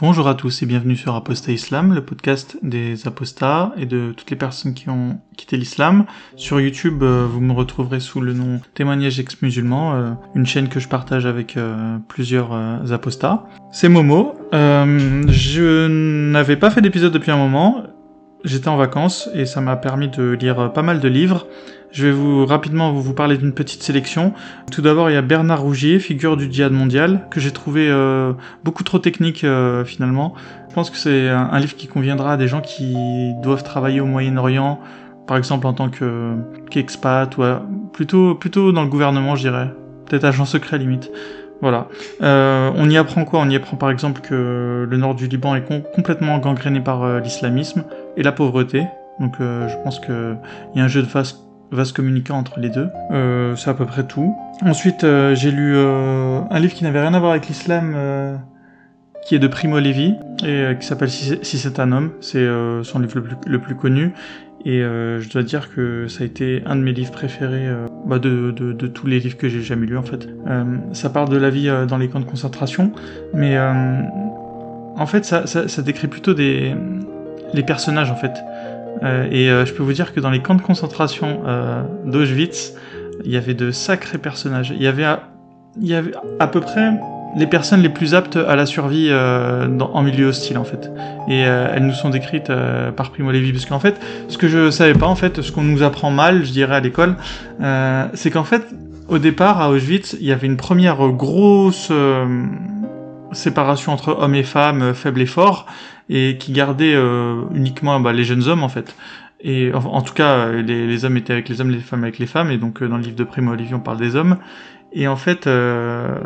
Bonjour à tous et bienvenue sur Apostat Islam, le podcast des apostats et de toutes les personnes qui ont quitté l'islam. Sur YouTube, euh, vous me retrouverez sous le nom Témoignage ex-musulman, euh, une chaîne que je partage avec euh, plusieurs apostats. C'est Momo. je n'avais pas fait d'épisode depuis un moment. J'étais en vacances et ça m'a permis de lire pas mal de livres. Je vais vous rapidement vous parler d'une petite sélection. Tout d'abord, il y a Bernard Rougier, figure du djihad mondial, que j'ai trouvé euh, beaucoup trop technique euh, finalement. Je pense que c'est un, livre qui conviendra à des gens qui doivent travailler au Moyen-Orient, par exemple en tant qu'expat ou plutôt plutôt dans le gouvernement, je dirais, peut-être agent secret limite. Voilà. Euh, on y apprend quoi? On y apprend par exemple que le nord du Liban est complètement gangréné par l'islamisme et la pauvreté. Donc je pense qu'il y a un jeu de face va se communiquer entre les deux. Euh, c'est à peu près tout. Ensuite, euh, j'ai lu euh, un livre qui n'avait rien à voir avec l'islam, qui est de Primo Levi, et qui s'appelle Si c'est un homme. C'est son livre le plus, connu. Et je dois dire que ça a été un de mes livres préférés bah de, tous les livres que j'ai jamais lus en fait. ça parle de la vie dans les camps de concentration, mais en fait ça, ça, ça décrit plutôt des les personnages en fait. Euh, et euh, je peux vous dire que dans les camps de concentration euh, d'Auschwitz, il y avait de sacrés personnages. Il y avait, à, il y avait à peu près les personnes les plus aptes à la survie dans, en milieu hostile en fait. Et elles nous sont décrites par Primo Levi parce qu'en fait, ce que je savais pas en fait, ce qu'on nous apprend mal, je dirais à l'école, c'est qu'en fait, au départ à Auschwitz, il y avait une première grosse séparation entre hommes et femmes, faibles et forts, et qui gardait euh, uniquement bah, les jeunes hommes en fait. Et en, tout cas, les, les, hommes étaient avec les hommes, les femmes avec les femmes, et donc euh, dans le livre de Primo Olivier, on parle des hommes. Et en fait, euh,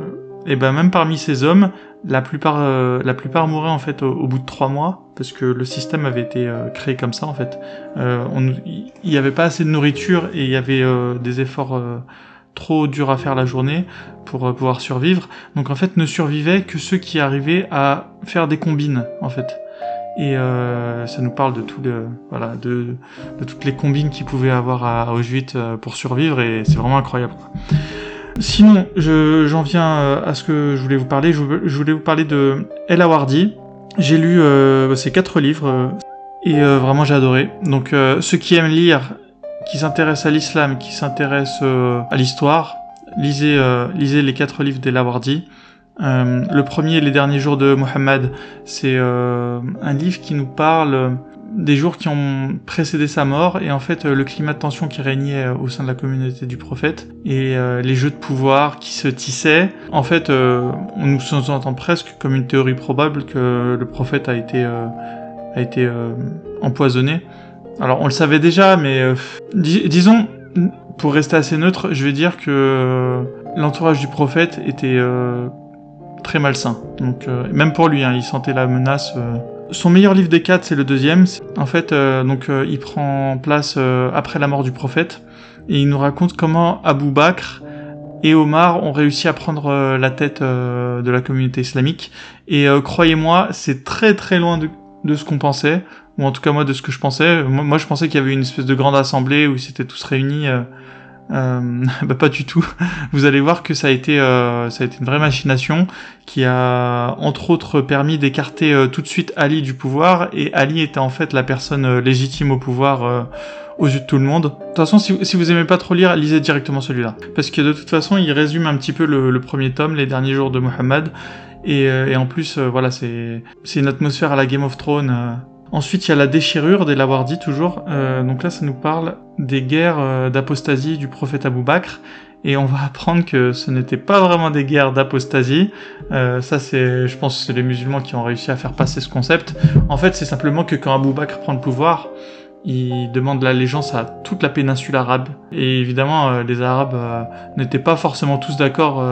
et ben même parmi ces hommes, la plupart, euh, la plupart mouraient en fait au, bout de trois mois, parce que le système avait été créé comme ça en fait. Il n'y avait pas assez de nourriture et il y avait des efforts trop durs à faire la journée pour pouvoir survivre. Donc en fait, ne survivaient que ceux qui arrivaient à faire des combines en fait et euh, ça nous parle de tout le, voilà de, de toutes les combines qu'il pouvait avoir à Auschwitz euh, pour survivre et c'est vraiment incroyable. Sinon, j'en viens euh, à ce que je voulais vous parler. Je, voulais vous parler de El Awardi. J'ai lu euh, ces quatre livres et vraiment j'ai adoré. Donc ceux qui aiment lire, qui s'intéressent à l'islam, qui s'intéressent à l'histoire, lisez, lisez les quatre livres d'El Awardi. Euh, le premier, Les derniers jours de Mohammed, c'est euh, un livre qui nous parle des jours qui ont précédé sa mort et en fait le climat de tension qui régnait au sein de la communauté du prophète et euh, les jeux de pouvoir qui se tissaient. En fait, on nous entend presque comme une théorie probable que le prophète a été a été empoisonné. Alors on le savait déjà, mais disons pour rester assez neutre, je vais dire que l'entourage du prophète était très malsain. Donc euh, même pour lui, hein, il sentait la menace. Euh. Son meilleur livre des quatre, c'est le deuxième. En fait, euh, donc il prend place après la mort du prophète et il nous raconte comment Abu Bakr et Omar ont réussi à prendre la tête de la communauté islamique. Et croyez-moi, c'est très très loin de, ce qu'on pensait, ou en tout cas moi de ce que je pensais. Moi, je pensais qu'il y avait une espèce de grande assemblée où ils s'étaient tous réunis. Euh, bah pas du tout. Vous allez voir que ça a été euh, ça a été une vraie machination qui a entre autres permis d'écarter euh, tout de suite Ali du pouvoir et Ali était en fait la personne euh, légitime au pouvoir aux yeux de tout le monde. De toute façon, si, vous aimez pas trop lire, lisez directement celui-là parce que de toute façon, il résume un petit peu le, le premier tome, les derniers jours de Mohammed et, et en plus voilà, c'est c'est une atmosphère à la Game of Thrones Ensuite, il y a la déchirure des Lawardi toujours. Euh, donc là, ça nous parle des guerres euh, d'apostasie du prophète Abou Bakr. Et on va apprendre que ce n'était pas vraiment des guerres d'apostasie. Euh, ça, c'est, je pense, c'est les musulmans qui ont réussi à faire passer ce concept. En fait, c'est simplement que quand Abou Bakr prend le pouvoir, il demande l'allégeance à toute la péninsule arabe. Et évidemment, les Arabes n'étaient pas forcément tous d'accord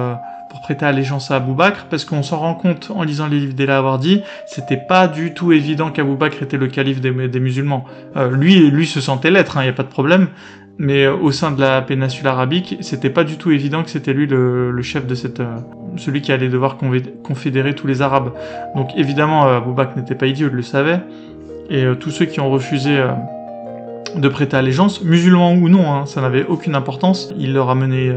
pour prêter allégeance à Abou Bakr, parce qu'on s'en rend compte en lisant les livres d'Ela Awardi, c'était pas du tout évident qu'Abou Bakr était le calife des, musulmans. Euh, lui, lui se sentait l'être, il hein, n'y a pas de problème, mais euh, au sein de la péninsule arabique, c'était pas du tout évident que c'était lui le, chef de cette, euh, celui qui allait devoir confédérer tous les Arabes. Donc évidemment, Abou Bakr n'était pas idiot, il le savait, et tous ceux qui ont refusé de prêter allégeance, musulmans ou non, hein, ça n'avait aucune importance. Il leur a mené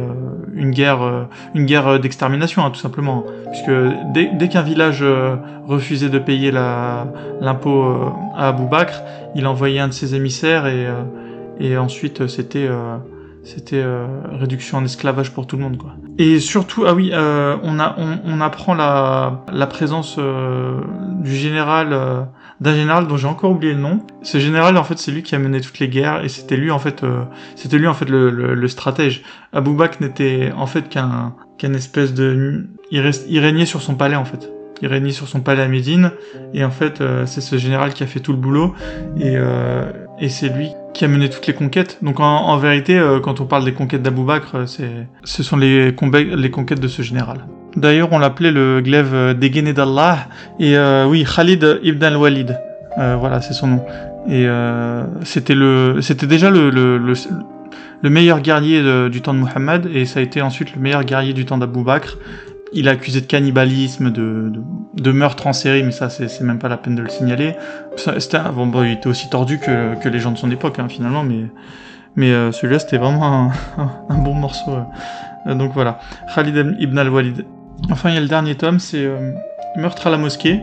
une guerre, euh, une guerre d'extermination, hein, tout simplement, puisque dès, dès qu'un village euh, refusait de payer l'impôt à Abou Bakr, il envoyait un de ses émissaires et, et ensuite c'était c'était réduction en esclavage pour tout le monde, quoi. Et surtout, ah oui, on, a, on, on, apprend la, la présence du général d'un général dont j'ai encore oublié le nom. Ce général, en fait, c'est lui qui a mené toutes les guerres et c'était lui, en fait, euh, c'était lui, en fait, le, le, stratège. Abou Bakr n'était, en fait, qu'un, qu'un espèce de, il, reste, il régnait sur son palais, en fait. Il régnait sur son palais à Médine et en fait, euh, c'est ce général qui a fait tout le boulot et, euh, et c'est lui qui a mené toutes les conquêtes. Donc en, vérité, quand on parle des conquêtes d'Abou Bakr, c'est, ce sont les, conquêtes de ce général. D'ailleurs, on l'appelait le glaive euh, dégainé d'Allah. Et euh, oui, Khalid ibn al-Walid. Euh, voilà, c'est son nom. Et c'était c'était déjà le, le, meilleur guerrier du temps de Muhammad, et ça a été ensuite le meilleur guerrier du temps d'Abou Bakr. Il a accusé de cannibalisme, de, de, de, meurtre en série, mais ça, c'est même pas la peine de le signaler. C'était, bon, bon, il était aussi tordu que, que les gens de son époque, hein, finalement, mais, mais celui-là, c'était vraiment un, un, bon morceau. donc voilà, Khalid ibn al-Walid. Enfin, il y a le dernier tome, c'est euh, Meurtre à la mosquée.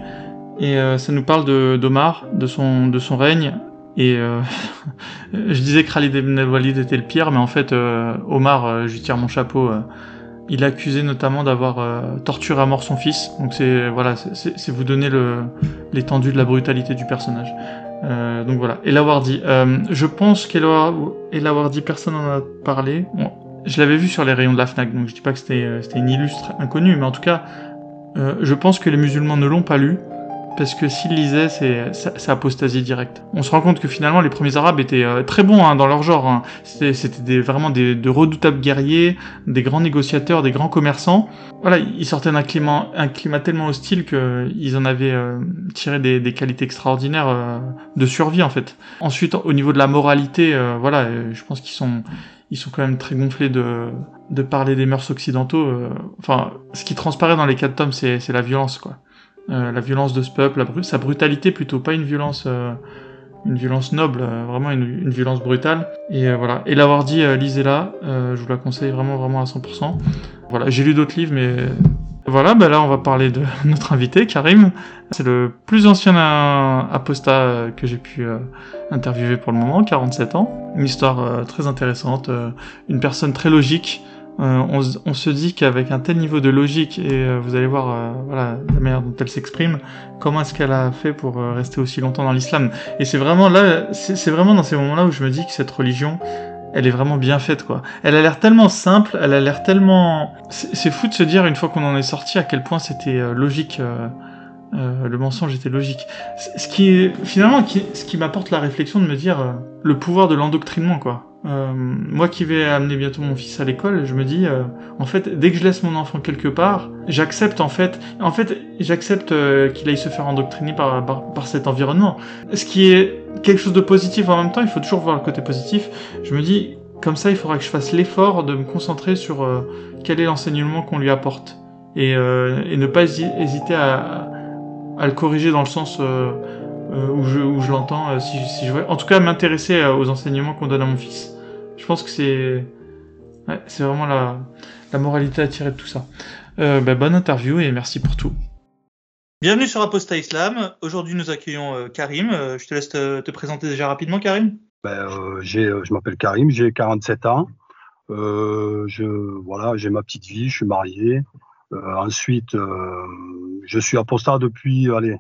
Et euh, ça nous parle d'Omar, de, son, de son règne. Et euh, je disais que Khalid ibn al-Walid était le pire, mais en fait, Omar, je lui tire mon chapeau, il est accusé notamment d'avoir torturé à mort son fils. Donc c'est voilà, c'est vous donner l'étendue de la brutalité du personnage. donc voilà. Et dit, je pense dit, personne n'en a parlé. Bon, je l'avais vu sur les rayons de la FNAC, donc je dis pas que c'était euh, une illustre inconnue, mais en tout cas, euh, je pense que les musulmans ne l'ont pas lu, parce que s'ils lisaient, c'est apostasie directe. On se rend compte que finalement, les premiers Arabes étaient euh, très bons hein, dans leur genre. Hein. C'était vraiment des, de redoutables guerriers, des grands négociateurs, des grands commerçants. Voilà, ils sortaient d'un climat, un climat tellement hostile qu'ils en avaient tiré des, des, qualités extraordinaires de survie en fait. Ensuite, au niveau de la moralité, voilà, je pense qu'ils sont ils sont quand même très gonflés de, de parler des mœurs occidentaux. Euh, enfin, ce qui transparaît dans les quatre tomes, c'est la violence, quoi. Euh, la violence de ce peuple, sa brutalité plutôt, pas une violence, euh, une violence noble, vraiment une, violence brutale. Et voilà. Et l'avoir dit, lisez-la, je vous la conseille vraiment, vraiment à 100%. Voilà, j'ai lu d'autres livres, mais voilà, bah là on va parler de notre invité, Karim. C'est le plus ancien apostat que j'ai pu euh, interviewer pour le moment, 47 ans. Une histoire euh, très intéressante, euh, une personne très logique. On, on, se dit qu'avec un tel niveau de logique, et vous allez voir voilà, la manière dont elle s'exprime, comment est-ce qu'elle a fait pour rester aussi longtemps dans l'islam. Et c'est vraiment là, c'est vraiment dans ces moments-là où je me dis que cette religion, elle est vraiment bien faite quoi. Elle a l'air tellement simple, elle a l'air tellement... C'est fou de se dire une fois qu'on en est sorti à quel point c'était euh, logique, euh, euh, le mensonge était logique. Ce qui est finalement ce qui m'apporte la réflexion de me dire le pouvoir de l'endoctrinement quoi. moi qui vais amener bientôt mon fils à l'école, je me dis en fait dès que je laisse mon enfant quelque part, j'accepte en fait, en fait j'accepte qu'il aille se faire endoctriner par, par cet environnement. Ce qui est quelque chose de positif en même temps, il faut toujours voir le côté positif. Je me dis, comme ça, il faudra que je fasse l'effort de me concentrer sur euh, quel est l'enseignement qu'on lui apporte. Et, euh, et, ne pas hésiter à, à, le corriger dans le sens euh, où je, où je l'entends. si, si je En tout cas, m'intéresser aux enseignements qu'on donne à mon fils. Je pense que c'est ouais, c'est vraiment la, la moralité à tirer de tout ça. Bah, bonne interview et merci pour tout. Bienvenue sur Apostat Islam. Aujourd'hui, nous accueillons euh, Karim. Euh, je te laisse te, présenter déjà rapidement, Karim. Ben, euh, je m'appelle Karim, j'ai 47 ans. je, voilà, j'ai ma petite vie, je suis marié. Ensuite, je suis apostat depuis, allez,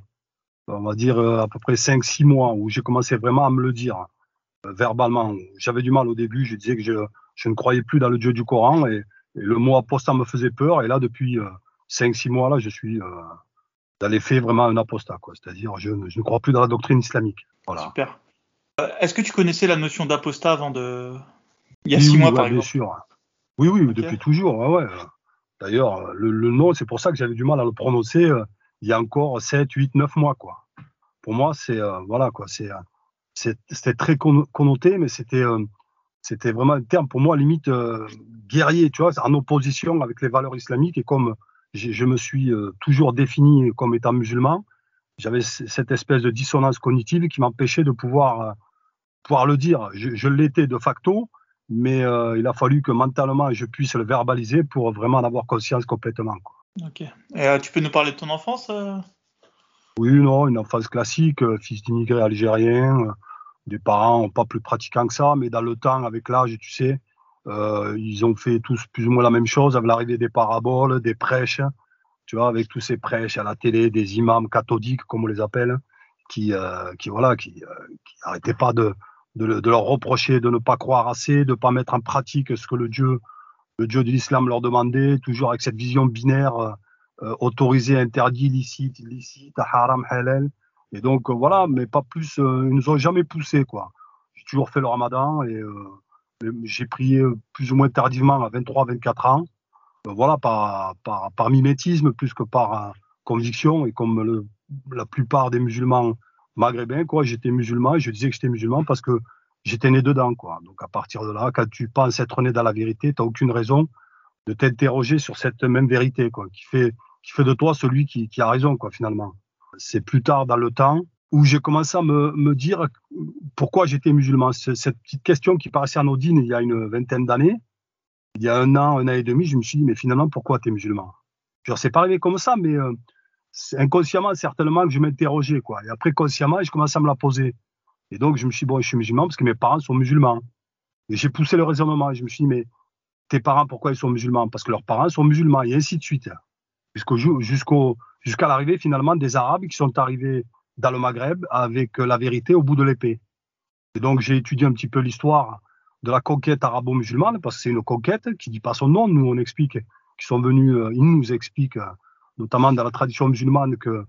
on va dire à peu près 5-6 mois, où j'ai commencé vraiment à me le dire verbalement. J'avais du mal au début, je disais que je, je, ne croyais plus dans le Dieu du Coran et, et le mot apostat me faisait peur. Et là, depuis 5-6 mois, là, je suis dans les faits, vraiment un apostat. C'est-à-dire, je, je, ne crois plus dans la doctrine islamique. Voilà. Super. Euh, est-ce que tu connaissais la notion d'apostat avant de. Il y a six mois, par bien exemple sûr. Oui, oui, depuis toujours. Ouais, D'ailleurs, le, nom, c'est pour ça que j'avais du mal à le prononcer euh, il y a encore 7, 8, 9 mois. Quoi. Pour moi, c'est. Euh, voilà, quoi. C'est, c'était très connoté, mais c'était. vraiment un terme pour moi limite guerrier, tu vois, en opposition avec les valeurs islamiques et comme je me suis euh, toujours défini comme étant musulman. J'avais cette espèce de dissonance cognitive qui m'empêchait de pouvoir pouvoir le dire. Je, l'étais de facto, mais euh, il a fallu que mentalement je puisse le verbaliser pour vraiment en avoir conscience complètement. Ok. Et euh, tu peux nous parler de ton enfance euh? Oui, non, une enfance classique, fils d'immigrés algériens, des parents pas plus pratiquants que ça, mais dans le temps, avec l'âge, tu sais, ils ont fait tous plus ou moins la même chose avec l'arrivée des paraboles, des prêches, tu vois, avec tous ces prêches à la télé, des imams cathodiques, comme on les appelle, qui, qui voilà, qui, n'arrêtaient pas de, de, leur reprocher de ne pas croire assez, de ne pas mettre en pratique ce que le Dieu, le Dieu de l'islam leur demandait, toujours avec cette vision binaire euh, autorisé, interdit, licite, illicite, haram, halal. Et donc euh, voilà, mais pas plus, euh, ils nous ont jamais poussé quoi. J'ai toujours fait le ramadan et j'ai prié plus ou moins tardivement à 23, 24 ans. voilà, par, par, mimétisme plus que par conviction et comme la plupart des musulmans maghrébin, quoi. J'étais musulman je disais que j'étais musulman parce que j'étais né dedans, quoi. Donc à partir de là, quand tu penses être né dans la vérité, tu n'as aucune raison de t'interroger sur cette même vérité, quoi, qui fait, qui fait de toi celui qui, a raison, quoi, finalement. C'est plus tard dans le temps où j'ai commencé à me, dire pourquoi j'étais musulman. Cette petite question qui paraissait anodine il y a une vingtaine d'années, il y a un an, un an et demi, je me suis dit, mais finalement, pourquoi tu es musulman? Je sais pas arrivé comme ça, mais euh, inconsciemment, certainement, que je m'interrogeais, quoi. Et après, consciemment, je commençais à me la poser. Et donc, je me suis dit, bon, je suis musulman parce que mes parents sont musulmans. Et j'ai poussé le raisonnement. je me suis dit, mais tes parents, pourquoi ils sont musulmans? Parce que leurs parents sont musulmans, et ainsi de suite. Jusqu'au, jusqu'au, jusqu'à l'arrivée, finalement, des Arabes qui sont arrivés dans le Maghreb avec la vérité au bout de l'épée. Et donc, j'ai étudié un petit peu l'histoire de la conquête arabo-musulmane, parce que c'est une conquête qui dit pas son nom. Nous, on explique qu'ils sont venus, euh, ils nous expliquent notamment dans la tradition musulmane, que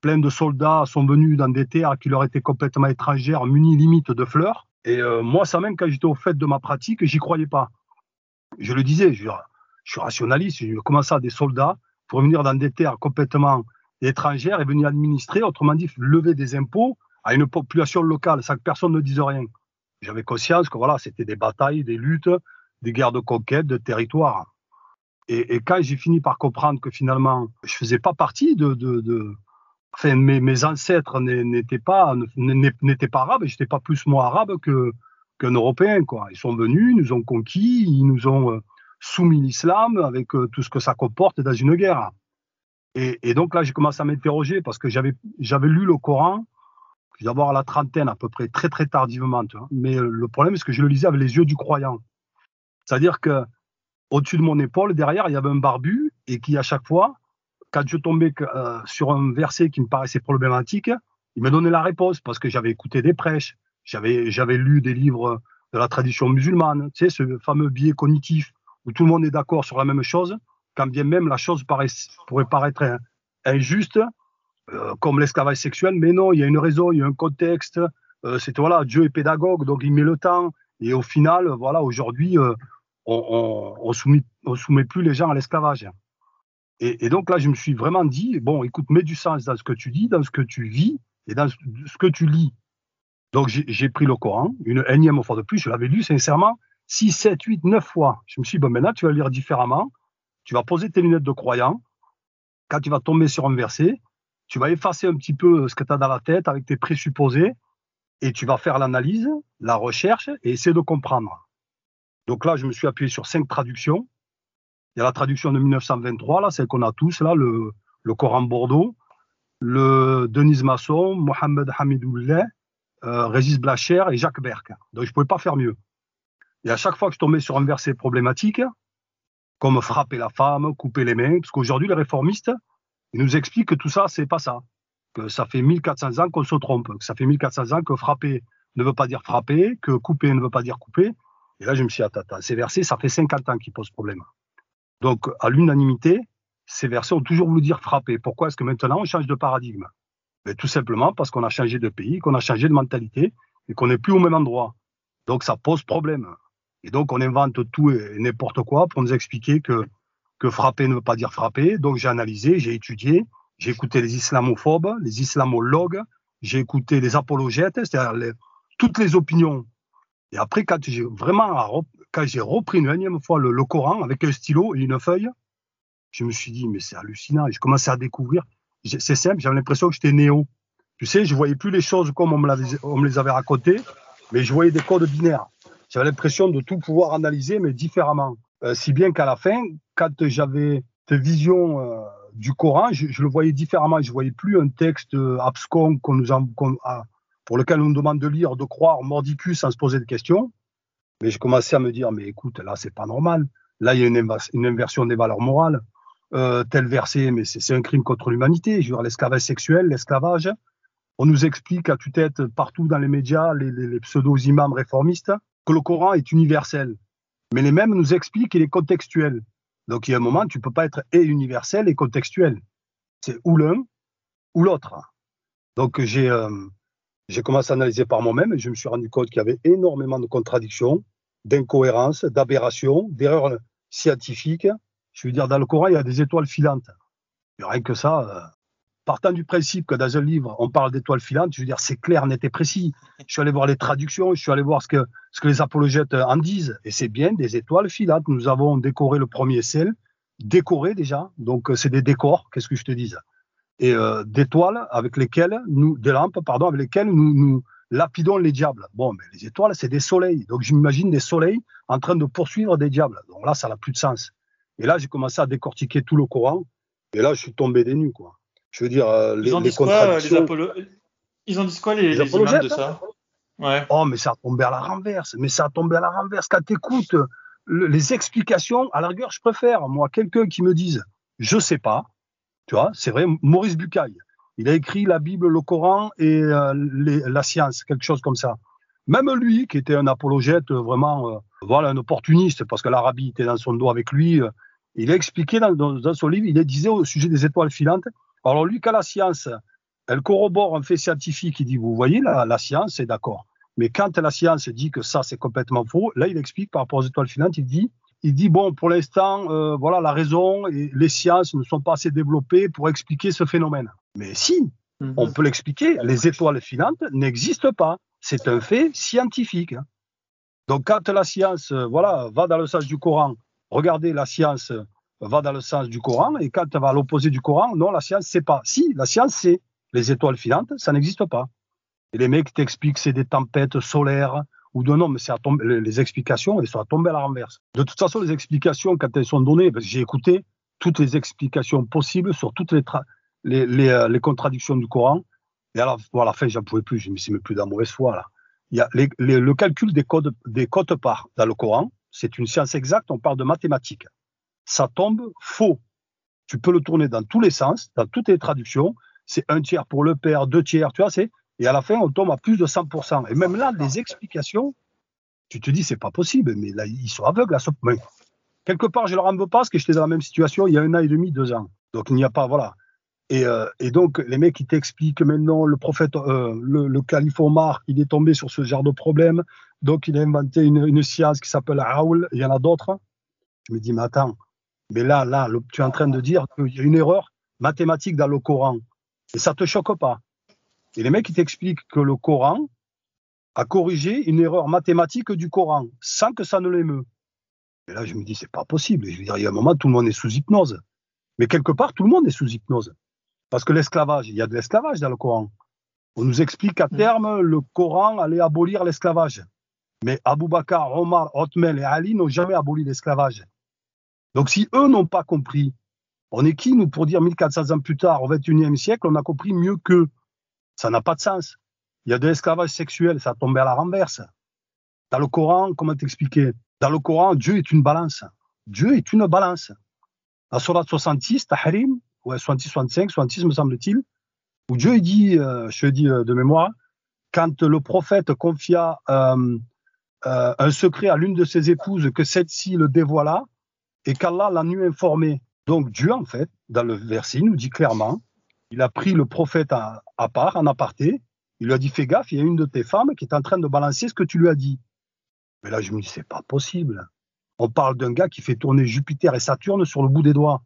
plein de soldats sont venus dans des terres qui leur étaient complètement étrangères, munis limite de fleurs. Et euh, moi, ça même, quand j'étais au fait de ma pratique, j'y croyais pas. Je le disais, je, suis rationaliste, je commençais à des soldats pour venir dans des terres complètement étrangères et venir administrer, autrement dit, lever des impôts à une population locale sans que personne ne dise rien. J'avais conscience que voilà, c'était des batailles, des luttes, des guerres de conquête, de territoire. Et, quand j'ai fini par comprendre que finalement, je faisais pas partie de, enfin, mes, ancêtres n'étaient pas, n'étaient pas arabes, j'étais pas plus moi arabe que qu'un Européen, quoi. Ils sont venus, ils nous ont conquis, ils nous ont euh, soumis l'islam avec euh, tout ce que ça comporte dans une guerre. Et, et donc là, j'ai commencé à m'interroger parce que j'avais, j'avais lu le Coran, d'abord à la trentaine à peu près, très très tardivement. Tu vois. Mais le problème, c'est que je le lisais avec les yeux du croyant. C'est-à-dire que au-dessus de mon épaule, derrière, il y avait un barbu et qui, à chaque fois, quand je tombais euh, sur un verset qui me paraissait problématique, il me donnait la réponse parce que j'avais écouté des prêches, j'avais, lu des livres de la tradition musulmane, tu sais, ce fameux biais cognitif où tout le monde est d'accord sur la même chose, quand bien même la chose pourrait paraître injuste, euh, comme l'esclavage sexuel, mais non, il y a une raison, il y a un contexte, euh, c'est voilà, Dieu est pédagogue, donc il met le temps, et au final, voilà, aujourd'hui, on, soumet, plus les gens à l'esclavage. Et, et, donc là, je me suis vraiment dit, bon, écoute, mets du sens dans ce que tu dis, dans ce que tu vis et dans ce que tu lis. Donc j'ai pris le Coran, une énième fois de plus, je l'avais lu sincèrement, 6, 7, 8, 9 fois. Je me suis dit, bon, maintenant, tu vas lire différemment, tu vas poser tes lunettes de croyant, quand tu vas tomber sur un verset, tu vas effacer un petit peu ce que tu as dans la tête avec tes présupposés, et tu vas faire l'analyse, la recherche, et essayer de comprendre. Donc là, je me suis appuyé sur cinq traductions. Il y a la traduction de 1923, là, celle qu'on a tous, là, le, Coran Bordeaux, le Denise Masson, Mohamed Hamidoullah, euh, Régis Blacher et Jacques Berck. Donc je ne pouvais pas faire mieux. Et à chaque fois que je tombais sur un verset problématique, comme frapper la femme, couper les mains, parce qu'aujourd'hui, les réformistes, nous expliquent que tout ça, c'est pas ça. Que ça fait 1400 ans qu'on se trompe, que ça fait 1400 ans que frapper ne veut pas dire frapper, que couper ne veut pas dire couper, et là, je me suis dit, attends, ces versets, ça fait 50 ans qu'ils posent problème. Donc, à l'unanimité, ces versets ont toujours voulu dire frapper. Pourquoi est-ce que maintenant on change de paradigme? Mais Tout simplement parce qu'on a changé de pays, qu'on a changé de mentalité et qu'on n'est plus au même endroit. Donc, ça pose problème. Et donc, on invente tout et n'importe quoi pour nous expliquer que, que frapper ne veut pas dire frapper. Donc, j'ai analysé, j'ai étudié, j'ai écouté les islamophobes, les islamologues, j'ai écouté les apologètes, c'est-à-dire toutes les opinions et après, quand j'ai vraiment, quand j'ai repris une énième fois le, Coran avec un stylo et une feuille, je me suis dit, mais c'est hallucinant. Et je commençais à découvrir. C'est simple, j'avais l'impression que j'étais néo. Tu sais, je voyais plus les choses comme on me, les avait racontées. mais je voyais des codes binaires. J'avais l'impression de tout pouvoir analyser, mais différemment. Euh, si bien qu'à la fin, quand j'avais cette vision euh, du Coran, je, le voyais différemment. Je voyais plus un texte euh, abscon qu'on nous pour lequel on nous demande de lire, de croire, mordicus sans se poser de questions. Mais je commençais à me dire, mais écoute, là, c'est pas normal. Là, il y a une, inversion des valeurs morales. Euh, tel verset, mais c'est un crime contre l'humanité. Je veux dire, l'esclavage sexuel, l'esclavage. On nous explique à tue-tête partout dans les médias, les, les pseudo-imams réformistes, que le Coran est universel. Mais les mêmes nous expliquent qu'il est contextuel. Donc il y a un moment, tu peux pas être et universel et contextuel. C'est ou l'un ou l'autre. Donc j'ai euh, j'ai commencé à analyser par moi-même et je me suis rendu compte qu'il y avait énormément de contradictions, d'incohérences, d'aberrations, d'erreurs scientifiques. Je veux dire, dans le Coran, il y a des étoiles filantes. Rien que ça, euh, partant du principe que dans un livre, on parle d'étoiles filantes, je veux dire, c'est clair, net et précis. Je suis allé voir les traductions, je suis allé voir ce que, ce que les apologètes en disent, et c'est bien des étoiles filantes. Nous avons décoré le premier ciel, décoré déjà, donc euh, c'est des décors, qu'est-ce que je te dis Et euh, d'étoiles avec lesquelles nous, des lampes, pardon, avec lesquelles nous, nous lapidons les diables. Bon, mais les étoiles, c'est des soleils, donc j'imagine des soleils en train de poursuivre des diables. Donc là, ça n'a plus de sens. Et là, j'ai commencé à décortiquer tout le Coran, et là, je suis tombé des nues, quoi. Je veux dire, euh, les, ils ont les dit quoi, les. Ils ont dit quoi, les, les, imams de ça ouais. Oh, mais ça a tombé à la renverse. Mais ça a tombé à la renverse. Quand tu écoutes le, les explications, à la rigueur, je préfère, moi, quelqu'un qui me dise, je sais pas, tu vois, c'est vrai, Maurice Bucaille, il a écrit la Bible, le Coran et euh, la science, quelque chose comme ça. Même lui, qui était un apologète vraiment, euh, voilà, un opportuniste, parce que l'Arabie était dans son dos avec lui, euh, il a expliqué dans, son livre, il disait au sujet des étoiles filantes, alors lui, quand la science, elle corrobore un fait scientifique, il dit, vous voyez, la, la science, c'est d'accord. Mais quand la science dit que ça, c'est complètement faux, là, il explique par rapport aux étoiles filantes, il dit, il dit, bon, pour l'instant, euh, voilà, la raison et les sciences ne sont pas assez développées pour expliquer ce phénomène. Mais si, -hmm. on peut l'expliquer, les étoiles filantes n'existent pas. C'est un fait scientifique. Donc, quand la science, euh, voilà, va dans le sens du Coran, regardez la science va dans le sens du Coran, et quand elle va à l'opposé du Coran, non, la science sait pas. Si, la science sait. Les étoiles filantes, ça n'existe pas. Et les mecs t'expliquent que c'est des tempêtes solaires, ou non, mais c'est les, les, explications, elles sont à tomber à la renverse. De toute façon, les explications, quand elles sont données, parce que j'ai écouté toutes les explications possibles sur toutes les, les, euh, les, contradictions du Coran. Et à la, à la fin, j'en pouvais plus, je me suis mis plus dans mauvaise foi, là. Il y a le calcul des codes, des cotes parts dans le Coran, c'est une science exacte, on parle de mathématiques ça tombe faux. Tu peux le tourner dans tous les sens, dans toutes les traductions. C'est un tiers pour le père, deux tiers, tu vois, c'est, et à la fin, on tombe à plus de 100%. Et même là, les explications, tu te dis, c'est pas possible, mais là, ils sont aveugles à ce point. Quelque part, je leur en veux pas parce que j'étais dans la même situation il y a un an et demi, deux ans. Donc, il n'y a pas, voilà. Et, euh, donc, les mecs, qui t'expliquent maintenant, le prophète, euh, le, le calife Omar, il est tombé sur ce genre de problème. Donc, il a inventé une, science qui s'appelle Aoul. Il y en a d'autres. Je me dis, mais attends, mais là, là, tu es en train de dire qu'il y a une erreur mathématique dans le Coran. Et ça te choque pas? Et les mecs, ils t'expliquent que le Coran a corrigé une erreur mathématique du Coran sans que ça ne l'émeut. Et là, je me dis, c'est pas possible. Je veux dire, il y a un moment, tout le monde est sous hypnose. Mais quelque part, tout le monde est sous hypnose. Parce que l'esclavage, il y a de l'esclavage dans le Coran. On nous explique qu'à terme, le Coran allait abolir l'esclavage. Mais Abou Bakr, Omar, Othmel et Ali n'ont jamais aboli l'esclavage. Donc si eux n'ont pas compris, on est qui, nous, pour dire 1400 ans plus tard, au 21e siècle, on a compris mieux qu'eux Ça n'a pas de sens. Il y a de l'esclavage sexuel, ça a tombé à la renverse. Dans le Coran, comment t'expliquer? Dans le Coran, Dieu est une balance. Dieu est une balance. La Surat 66, Tahrim, ouais, 66, 65, 66 me semble-t-il, où Dieu dit, euh, je dis euh, de mémoire, quand le prophète confia euh, euh, un secret à l'une de ses épouses que celle-ci le dévoila, et qu'Allah l'a nu informé. Donc Dieu, en fait, dans le verset, nous dit clairement, il a pris le prophète à, à, part, en aparté, il lui a dit, fais gaffe, il y a une de tes femmes qui est en train de balancer ce que tu lui as dit. Mais là, je me dis, c'est pas possible. On parle d'un gars qui fait tourner Jupiter et Saturne sur le bout des doigts.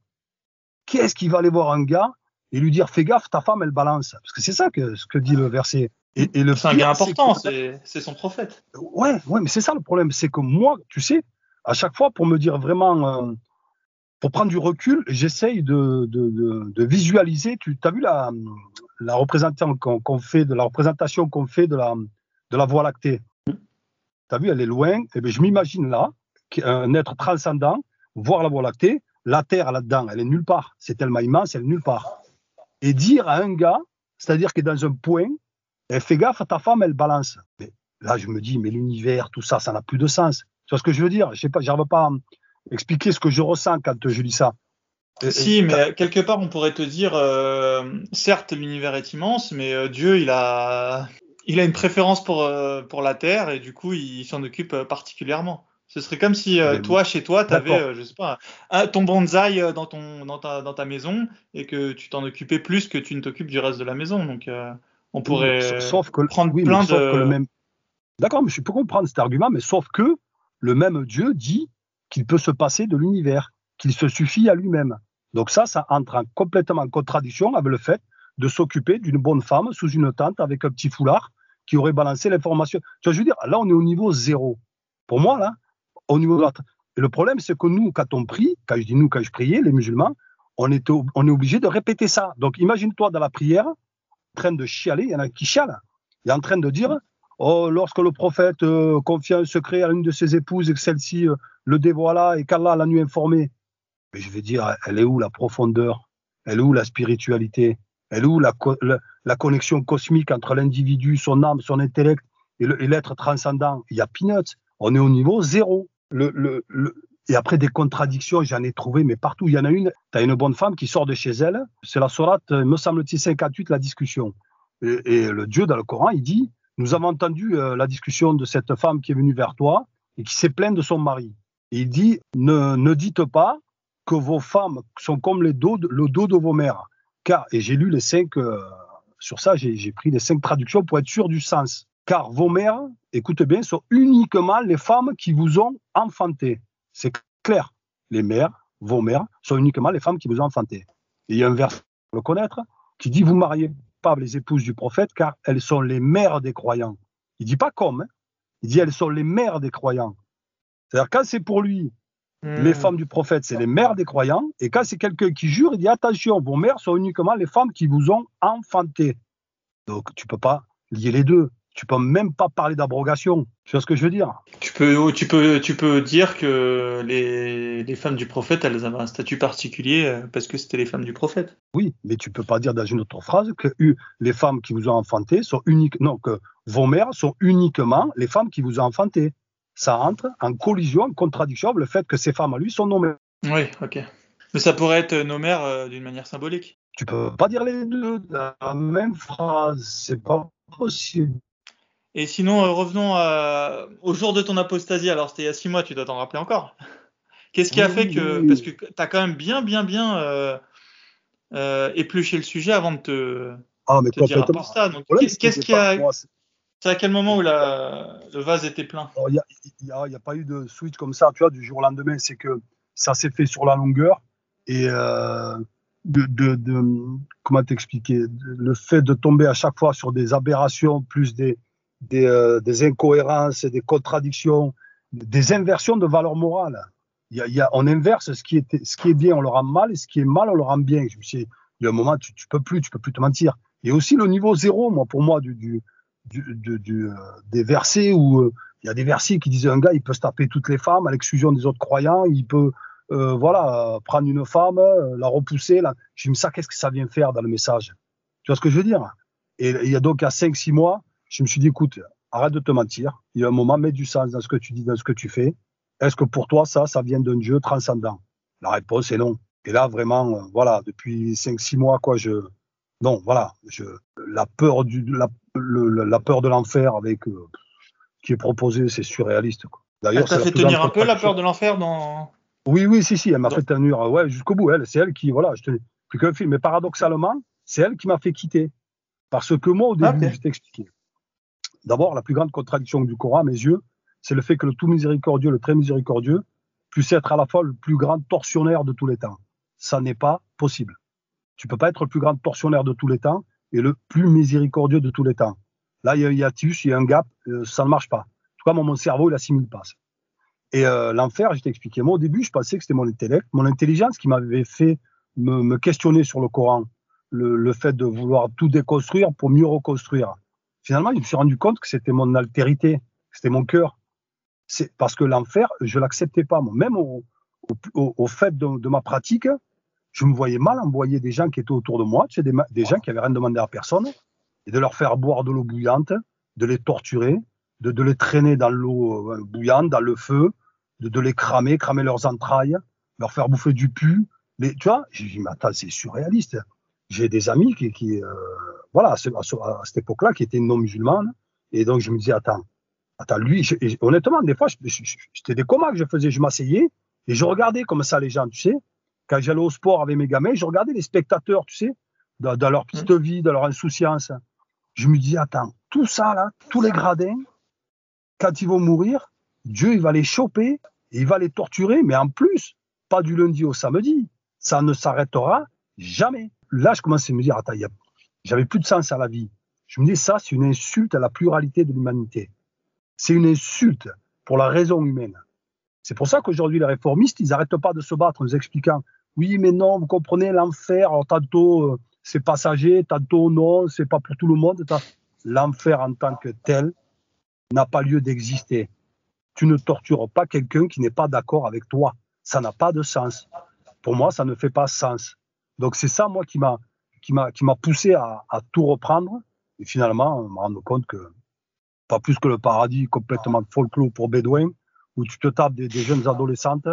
Qu'est-ce qui va aller voir un gars et lui dire, fais gaffe, ta femme, elle balance? Parce que c'est ça que, ce que dit le verset. Et, et le c'est un gars important, c'est son prophète. Ouais, ouais, mais c'est ça le problème, c'est que moi, tu sais, à chaque fois pour me dire vraiment, euh, pour prendre du recul, j'essaye de, de, de, visualiser. Tu as vu la, la représentation qu'on qu fait, de la représentation qu'on fait de la, de la Voie lactée? Tu as vu, elle est loin. Et bien, je m'imagine là, un être transcendant, voir la Voie lactée, la Terre là-dedans, elle est nulle part. C'est tellement immense, elle est nulle part. Et dire à un gars, c'est-à-dire est dans un point, et fais gaffe, ta femme, elle balance. Mais là, je me dis, mais l'univers, tout ça, ça n'a plus de sens. Tu vois ce que je veux dire? Je sais pas, pas expliquer ce que je ressens quand je dis ça. si, mais quelque part, on pourrait te dire, euh, certes, l'univers est immense, mais euh, Dieu, il a, il a une préférence pour, euh, pour la Terre et du coup, il s'en occupe particulièrement. Ce serait comme si toi, chez toi, tu avais, je sais pas, ton bonsaï dans, ton, dans, ta, dans ta maison et que tu t'en occupais plus que tu ne t'occupes du reste de la maison. Donc, on pourrait sauf que, prendre plein de. le même... D'accord, mais je peux comprendre cet argument, mais sauf que le même Dieu dit qu'il peut se passer de l'univers, qu'il se suffit à lui-même. Donc ça, ça entre complètement en contradiction avec le fait de s'occuper d'une bonne femme sous une tente avec un petit foulard qui aurait balancé l'information. Tu vois, je veux dire, là, on est au niveau zéro. Pour moi, là, au niveau de. Et le problème, c'est que nous, quand on prie, quand je dis nous, quand je priais, les musulmans, on est, on est obligé de répéter ça. Donc, imagine-toi dans la prière, en train de chialer, il y en a qui chialent. Il est en train de dire, oh, lorsque le prophète euh, confia un secret à l'une de ses épouses et que celle-ci euh, le dévoila et qu'Allah l'a nuit informé, mais je vais dire, elle est où la profondeur? Elle est où la spiritualité? Elle est où la, connexion cosmique entre l'individu, son âme, son intellect et l'être transcendant? Il y a peanuts. On est au niveau zéro. Et après des contradictions, j'en ai trouvé, mais partout. Il y en a une, tu as une bonne femme qui sort de chez elle, c'est la sourate, me semble-t-il, 58, la discussion. Et, le Dieu dans le Coran, il dit, nous avons entendu euh, la discussion de cette femme qui est venue vers toi et qui s'est plainte de son mari. il dit ne, dites pas que vos femmes sont comme le dos de vos mères. Car, et j'ai lu les cinq, euh, sur ça, j'ai pris les cinq traductions pour être sûr du sens. Car vos mères, écoutez bien, sont uniquement les femmes qui vous ont enfanté. C'est clair. Les mères, vos mères, sont uniquement les femmes qui vous ont enfanté. Et il y a un vers, le connaître, qui dit Vous mariez pas les épouses du prophète car elles sont les mères des croyants. Il dit pas comme, hein. il dit elles sont les mères des croyants. C'est-à-dire quand c'est pour lui, les hmm. femmes du prophète, c'est les mères des croyants, et quand c'est quelqu'un qui jure, il dit attention, vos mères sont uniquement les femmes qui vous ont enfanté. Donc tu peux pas lier les deux tu peux même pas parler d'abrogation. Tu vois ce que je veux dire? Tu peux, tu peux, tu peux dire que les, les, femmes du prophète, elles avaient un statut particulier euh, parce que c'était les femmes du prophète. Oui, mais tu peux pas dire dans une autre phrase que les femmes qui vous ont enfanté sont uniques, non, que vos mères sont uniquement les femmes qui vous ont enfanté. Ça entre en collision, en contradiction avec le fait que ces femmes à lui sont nos mères. Oui, ok. Mais ça pourrait être nos mères euh, d'une manière symbolique. Tu peux pas dire les deux dans la même phrase, c'est pas possible. Et sinon, euh, revenons au jour de ton apostasie. Alors, c'était il y a six mois, tu dois t'en rappeler encore. Qu'est-ce qui a fait que. Parce que tu as quand même bien, bien, bien euh, euh, épluché le sujet avant de te, ah, mais te dire apostat. Qu'est-ce qui a. C'est à quel moment où la, le vase était plein? Il n'y a, a, pas eu de switch comme ça, tu vois, du jour au lendemain. C'est que ça s'est fait sur la longueur. Et de, de, de, comment t'expliquer? Le fait de tomber à chaque fois sur des aberrations, plus des, des, euh, des, incohérences, des contradictions, des inversions de valeurs morales. Y a, y a, on inverse ce qui, est, ce qui est bien, on le rend mal, et ce qui est mal, on le rend bien. Je me suis, il y a un moment, tu, tu peux plus, tu peux plus te mentir. Et aussi le niveau zéro, moi, pour moi, du, du, du, euh, des versets où euh, il y a des versets qui disaient un gars, il peut se taper toutes les femmes à l'exclusion des autres croyants, il peut, voilà, prendre une femme, la repousser. Je me dis, ça, qu'est-ce que ça vient faire dans le message? Tu vois ce que je veux dire? Et il y a donc à 5-6 mois, je me suis dit, écoute, arrête de te mentir. Il y a un moment, mets du sens dans ce que tu dis, dans ce que tu fais. Est-ce que pour toi, ça, ça vient d'un Dieu transcendant? La réponse est non. Et là, vraiment, euh, voilà, depuis 5-6 mois, quoi, je. Non, voilà, je, la peur du, la, la peur de l'enfer avec euh, qui est proposée, c'est surréaliste. D'ailleurs, ça fait tenir un peu la peur de l'enfer dans. Oui, oui, si, si, elle m'a fait tenir, ouais, jusqu'au bout. Elle, c'est elle qui, voilà, je te plus qu'un film. Mais paradoxalement, c'est elle qui m'a fait quitter. Parce que moi, au début, je t'expliquais. D'abord, la plus grande contradiction du Coran, à mes yeux, c'est le fait que le tout miséricordieux, le très miséricordieux, puisse être à la fois le plus grand tortionnaire de tous les temps. Ça n'est pas possible. Tu peux pas être le plus grand tortionnaire de tous les temps et le plus miséricordieux de tous les temps. Là, il y a, a, il y a un gap, euh, ça ne marche pas. En tout cas, mon cerveau, il assimile pas. Et euh, l'enfer, je t'ai expliqué. Moi, au début, je pensais que c'était mon intellect, mon intelligence qui m'avait fait me, questionner sur le Coran, le fait de vouloir tout déconstruire pour mieux reconstruire finalement, je me suis rendu compte que c'était mon altérité, c'était mon cœur. C'est parce que l'enfer, je l'acceptais pas. Moi. Même au, au, fait de, ma pratique, je me voyais mal envoyer des gens qui étaient autour de moi, tu des, gens qui avaient rien demandé à personne, et de leur faire boire de l'eau bouillante, de les torturer, de, les traîner dans l'eau euh, bouillante, dans le feu, de, les cramer, cramer leurs entrailles, leur faire bouffer du pu. Les, tu vois, j'ai dit, mais attends, c'est surréaliste. J'ai des amis qui, qui euh, voilà, à, cette époque-là, qui étaient non musulmanes, et donc je me disais, attends, attends, lui, honnêtement, des fois, c'était des comas que je faisais, je m'asseyais, et je regardais comme ça les gens, tu sais. Quand j'allais au sport avec mes gamins, je regardais les spectateurs, tu sais, dans, dans leur petite mmh. vie, dans leur insouciance. Je me disais, attends, tout ça, là, tous les gradins, quand ils vont mourir, Dieu, il va les choper, et il va les torturer, mais en plus, pas du lundi au samedi. Ça ne s'arrêtera jamais. Là, je commençais à me dire, attends, j'avais plus de sens à la vie. Je me dis, ça, c'est une insulte à la pluralité de l'humanité. C'est une insulte pour la raison humaine. C'est pour ça qu'aujourd'hui, les réformistes, ils n'arrêtent pas de se battre en nous expliquant, oui, mais non, vous comprenez, l'enfer, tantôt euh, c'est passager, tantôt non, c'est pas pour tout le monde. L'enfer en tant que tel n'a pas lieu d'exister. Tu ne tortures pas quelqu'un qui n'est pas d'accord avec toi. Ça n'a pas de sens. Pour moi, ça ne fait pas sens. Donc c'est ça, moi, qui m'a qui m'a poussé à, tout reprendre et finalement me rendre compte que pas plus que le paradis complètement folklore pour Bédouin où tu te tapes des, jeunes adolescentes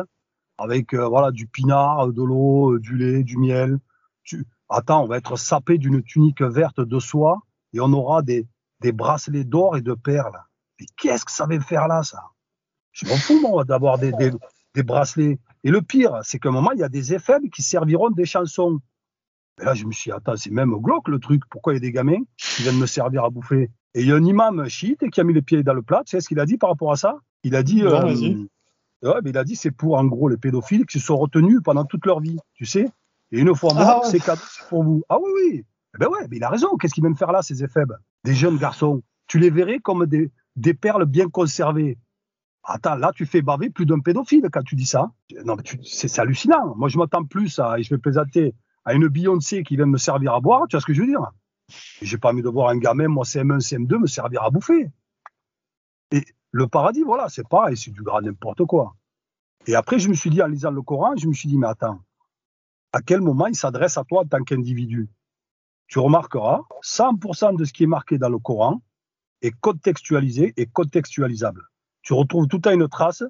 avec euh, voilà du pinard, de l'eau, euh, du lait, du miel. Tu... Attends, on va être sapé d'une tunique verte de soie et on aura des, des bracelets d'or et de perles. Mais qu'est-ce que ça va faire là, ça? Je m'en fous, moi, d'avoir des, des, des, bracelets. Et le pire, c'est qu'à un moment, il y a des effets qui serviront des chansons. Et là, je me suis dit, attends, c'est même glauque le truc. Pourquoi il y a des gamins qui viennent me servir à bouffer? Et il y a un imam chiite qui a mis les pieds dans le plat. Tu sais ce qu'il a dit par rapport à ça? Il a dit, euh, ouais, mais il a dit, c'est pour en gros les pédophiles qui se sont retenus pendant toute leur vie, tu sais. Et une fois mort, ah, c'est cadeau pour vous. Ah oui, oui. Eh ben ouais, mais il a raison. Qu'est-ce qu'il vient faire là, ces éphèbes? Des jeunes garçons. Tu les verrais comme des, des perles bien conservées. Attends, là, tu fais baver plus d'un pédophile quand tu dis ça. Non, c'est hallucinant. Moi, je m'attends plus à, et je vais plaisanter, à une Beyoncé qui vient me servir à boire, tu vois ce que je veux dire? J'ai pas envie de voir un gamin, moi CM1, CM2, me servir à bouffer. Et le paradis, voilà, c'est pareil, c'est du grand n'importe quoi. Et après, je me suis dit, en lisant le Coran, je me suis dit, mais attends, à quel moment il s'adresse à toi en tant qu'individu? Tu remarqueras, 100% de ce qui est marqué dans le Coran est contextualisé et contextualisable. Tu retrouves tout à une trace,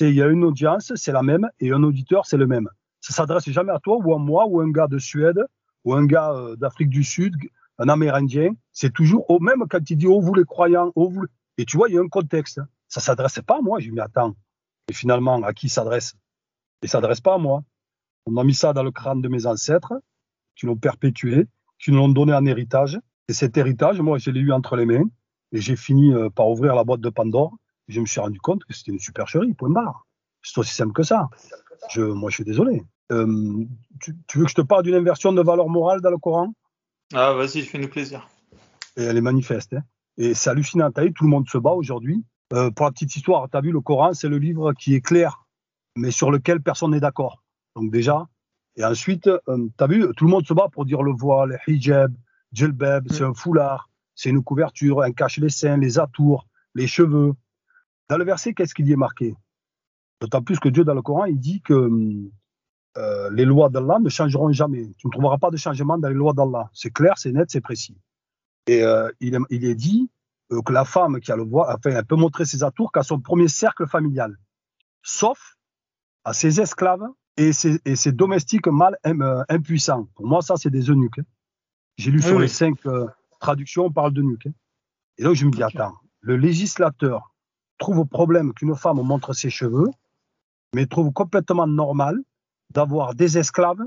il y a une audience, c'est la même, et un auditeur, c'est le même ça s'adresse jamais à toi ou à moi ou à un gars de Suède ou un gars euh, d'Afrique du Sud, un Amérindien. C'est toujours, au même quand il dit, oh, vous les croyants, oh, vous. Et tu vois, il y a un contexte. Ça s'adresse pas à moi. Je me dis, attends. Et finalement, à qui s'adresse? Il s'adresse pas à moi. On m'a mis ça dans le crâne de mes ancêtres, qui l'ont perpétué, qui nous l'ont donné en héritage. Et cet héritage, moi, je l'ai eu entre les mains. Et j'ai fini euh, par ouvrir la boîte de Pandore. Et je me suis rendu compte que c'était une supercherie, point barre. C'est aussi simple que ça. Je, moi, je suis désolé. Euh, tu, veux que je te parle d'une inversion de valeur morale dans le Coran? Ah, vas-y, fais-nous plaisir. Et elle est manifeste. Hein. Et c'est hallucinant. As vu, tout le monde se bat aujourd'hui. Euh, pour la petite histoire, tu as vu, le Coran, c'est le livre qui est clair, mais sur lequel personne n'est d'accord. Donc, déjà. Et ensuite, euh, tu as vu, tout le monde se bat pour dire le voile, le hijab, djellbab, c'est mm. un foulard, c'est une couverture, un cache les seins, les atours, les cheveux. Dans le verset, qu'est-ce qu'il y est marqué? D'autant plus que Dieu, dans le Coran, il dit que euh, les lois d'Allah ne changeront jamais. Tu ne trouveras pas de changement dans les lois d'Allah. C'est clair, c'est net, c'est précis. Et euh, il, est, il, est, dit euh, que la femme qui a le voile, enfin, elle peut montrer ses atours qu'à son premier cercle familial, sauf à ses esclaves et ses, et ses domestiques mâles impuissants. Pour moi, ça, c'est des eunuques. Hein. J'ai lu sur les cinq traductions, on parle d'eunuques. Hein. Et donc, je me dis, attends, le législateur trouve au problème qu'une femme montre ses cheveux, mais trouve complètement normal d'avoir des esclaves,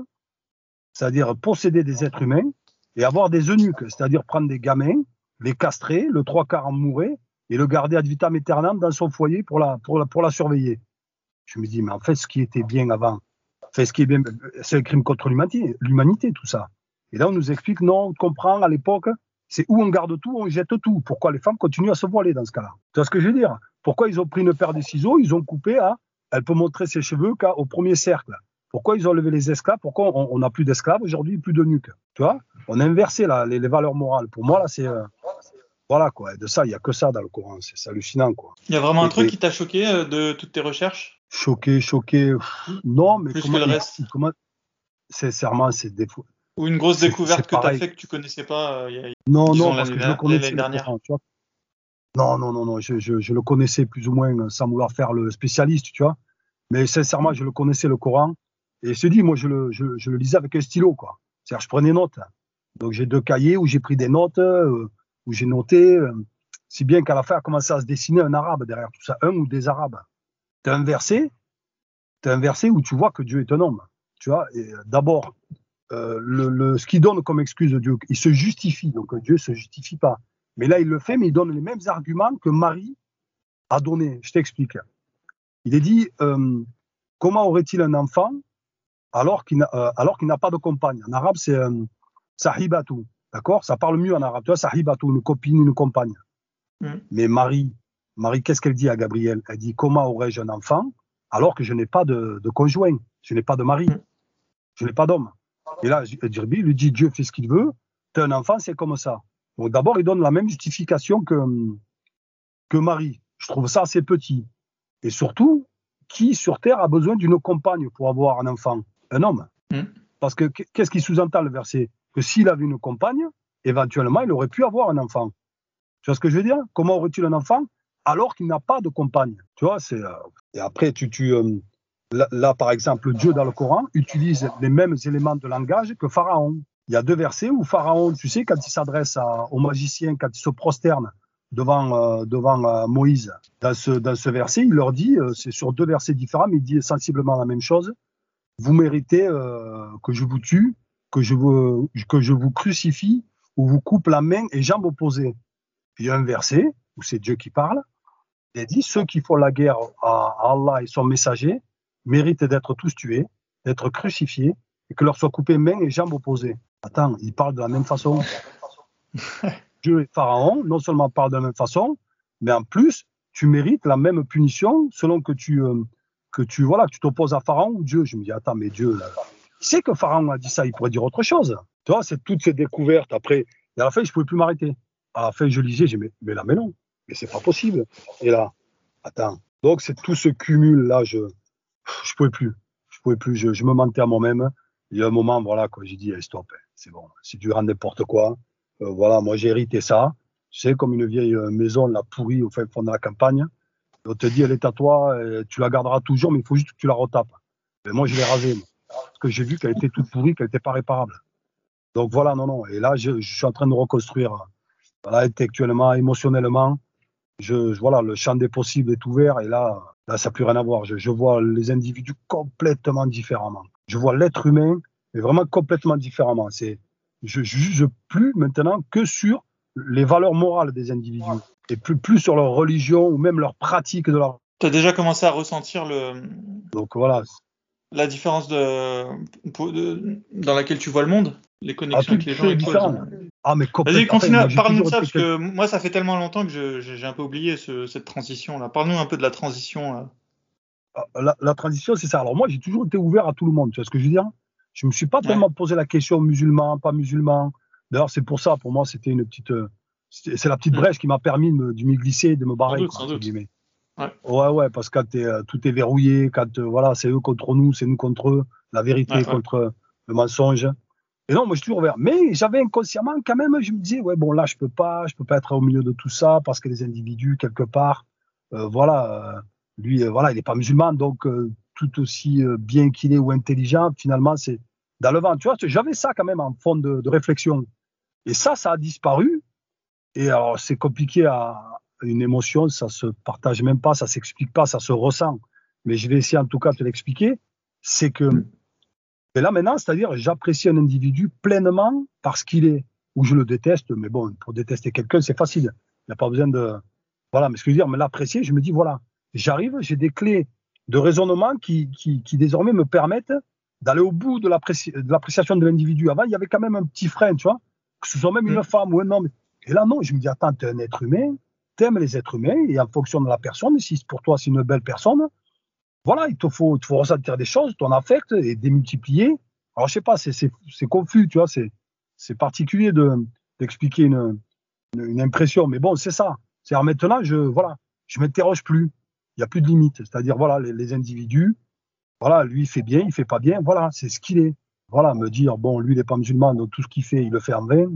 c'est-à-dire posséder des êtres humains, et avoir des eunuques, c'est-à-dire prendre des gamins, les castrer, le trois quarts en mourir, et le garder ad vitam aeternam dans son foyer pour la, pour la, pour la surveiller. Je me dis, mais en fait, ce qui était bien avant, fait, ce qui est bien, c'est un crime contre l'humanité, tout ça. Et là, on nous explique, non, on comprend, à l'époque, c'est où on garde tout, on jette tout. Pourquoi les femmes continuent à se voiler dans ce cas-là? Tu vois ce que je veux dire? Pourquoi ils ont pris une paire de ciseaux, ils ont coupé à, elle peut montrer ses cheveux qu'au premier cercle. Pourquoi ils ont levé les esclaves? Pourquoi on n'a plus d'esclaves aujourd'hui, plus de nuques? Tu vois? On a inversé là, les, valeurs morales. Pour moi, là, c'est. Euh, Voilà, quoi. de ça, il n'y a que ça dans le Coran. C'est hallucinant, quoi. Il y a vraiment un truc qui t'a choqué euh, de toutes tes recherches? Choqué, choqué. non, mais Plus que le reste. Comment, sincèrement, c'est des Ou une grosse découverte que tu as fait que tu connaissais pas euh, y a, Non, non, parce que je le connaissais dernière. non, non, non, non, je, je, je, le connaissais plus ou moins sans vouloir faire le spécialiste, tu vois. Mais sincèrement, je le connaissais le Coran. Et je dis, moi, je le, je, je le lisais avec un stylo, quoi. C'est-à-dire, je prenais note. Donc, j'ai deux cahiers où j'ai pris des notes. Euh, où j'ai noté, euh, si bien qu'à la fin a commencé à se dessiner un arabe derrière tout ça, un ou des arabes. Tu as un verset, as un verset où tu vois que Dieu est un homme. Tu vois, euh, d'abord, euh, le, ce qu'il donne comme excuse de Dieu, il se justifie, donc Dieu se justifie pas. Mais là, il le fait, mais il donne les mêmes arguments que Marie a donné. Je t'explique. Il est dit, comment aurait-il un enfant alors qu'il n'a pas de compagne En arabe, c'est sahibatu. D'accord? Ça parle mieux en arabe. Tu vois, sahibatu, une copine, une compagne. Mm. Mais Marie, Marie, qu'est-ce qu'elle dit à Gabriel? Elle dit Comment aurais-je un enfant alors que je n'ai pas de, conjoint? Je n'ai pas de mari. Mm. Je n'ai pas d'homme. Et là, Dirby lui dit Dieu fait ce qu'il veut. Tu as un enfant, c'est comme ça. Donc d'abord, il donne la même justification que, que Marie. Je trouve ça assez petit. Et surtout, qui sur Terre a besoin d'une compagne pour avoir un enfant? Un homme. Mm. Parce que qu'est-ce qui sous-entend le verset? Que s'il avait une compagne, éventuellement, il aurait pu avoir un enfant. Tu vois ce que je veux dire? Comment aurait-il un enfant alors qu'il n'a pas de compagne? Tu vois, c'est euh, et après tu tu euh, là, par exemple Dieu dans le Coran utilise les mêmes éléments de langage que Pharaon. Il y a deux versets où Pharaon, tu sais, quand il s'adresse aux magiciens, quand il se prosterne devant, euh, devant Moïse, dans ce, dans ce verset, il leur dit, c'est sur deux versets différents, mais il dit sensiblement la même chose. Vous méritez que je vous tue que je vous, que je vous crucifie ou vous coupe la main et jambes opposées. il y a un verset où c'est Dieu qui parle. Il dit ceux qui font la guerre à Allah et son messager méritent d'être tous tués, d'être crucifiés et que leur soient coupées main et jambes opposées. Attends, il parle de la même façon. Dieu et Pharaon non seulement parlent de la même façon, mais en plus, tu mérites la même punition selon que tu, euh, que tu voilà, tu t'opposes à Pharaon ou Dieu. Je me dis, attends, mais Dieu, là, c'est que Pharaon a dit ça, il pourrait dire autre chose. Tu vois, c'est toutes ces découvertes. Après, et à la fin, je pouvais plus m'arrêter. À la fin, je lisais, j'ai dit, mais, là, mais non, mais c'est pas possible. Et là, attends. Donc, c'est tout ce cumul-là, je ne pouvais plus. Je pouvais plus, je, me mentais à moi-même. Il y a un moment, voilà, quand j'ai dit, stop, hein, c'est bon, tu rends n'importe quoi, euh, voilà, moi j'ai hérité ça. Tu sais, comme une vieille euh, maison, la pourrie au fond de la campagne. On te dit, elle est à toi, tu la garderas toujours, mais il faut juste que tu la retapes. Mais moi, je l'ai rasée parce que j'ai vu qu'elle était toute pourrie, qu'elle n'était pas réparable. Donc voilà, non, non. Et là, je, suis en train de reconstruire, voilà, intellectuellement, émotionnellement. Je, voilà, le champ des possibles est ouvert et là, ça n'a plus rien à voir. Je, vois les individus complètement différemment. Je vois l'être humain, mais vraiment complètement différemment. C'est, je juge plus maintenant que sur les valeurs morales des individus et plus, plus sur leur religion ou même leur pratique de leur. Tu as déjà commencé à ressentir le. Donc voilà, la différence de, dans laquelle tu vois le monde, les connexions ah, avec les gens et toi. Ah, mais Vas-y, continue, parle-nous de ça, parce que moi, ça fait tellement longtemps que j'ai un peu oublié cette transition-là. Parle-nous un peu de la transition. Ah, la, transition, c'est ça. Alors, moi, j'ai toujours été ouvert à tout le monde, tu vois ce que je veux dire? Je me suis pas tellement posé la question musulman, pas musulman. D'ailleurs, c'est pour ça, pour moi, c'était une petite. Euh, c'est la petite mm. brèche qui m'a permis de m'y glisser, de me barrer. Sans doute, Ouais. ouais, parce que quand euh, tout est verrouillé, quand euh, voilà, c'est eux contre nous, c'est nous contre eux, la vérité contre le mensonge. Et non, moi je suis toujours ouvert. Mais j'avais inconsciemment quand même, je me disais, ouais, bon là je peux pas, je peux pas être au milieu de tout ça parce que les individus quelque part, euh, voilà, lui, voilà, il n'est pas musulman, donc tout aussi bien qu'il est ou intelligent, finalement c'est dans le vent. Tu vois, j'avais ça quand même en fond de, de réflexion. Et ça, ça a disparu. Et alors c'est compliqué à, une émotion, ça se partage même pas, ça s'explique pas, ça se ressent. Mais je vais essayer en tout cas de te l'expliquer. C'est que, et là maintenant, c'est-à-dire, j'apprécie un individu pleinement parce qu'il est, ou je le déteste, mais bon, pour détester quelqu'un, c'est facile. Il n'y a pas besoin de, voilà, mais ce que je veux dire, mais l'apprécier, je me dis, voilà, j'arrive, j'ai des clés de raisonnement qui, qui, qui désormais me permettent d'aller au bout de l'appréciation de l'individu. Avant, il y avait quand même un petit frein, tu vois, que ce soit même une mm. femme ou un homme. Et là, non, je me dis, attends, tu es un être humain, t'aimes les êtres humains et en fonction de la personne, si pour toi c'est une belle personne, voilà, il te faut, il faut ressentir des choses, ton affect et démultiplier. Alors je sais pas, c'est confus, tu vois, c'est particulier de d'expliquer une une, impression. Mais bon, c'est ça. C'est-à-dire maintenant, je voilà, je m'interroge plus. Il n'y a plus de limite. C'est-à-dire voilà, les, individus, voilà, lui il fait bien, il fait pas bien, voilà, c'est ce qu'il est. Voilà, me dire bon, lui il n'est pas musulman, donc tout ce qu'il fait, il le fait en vain.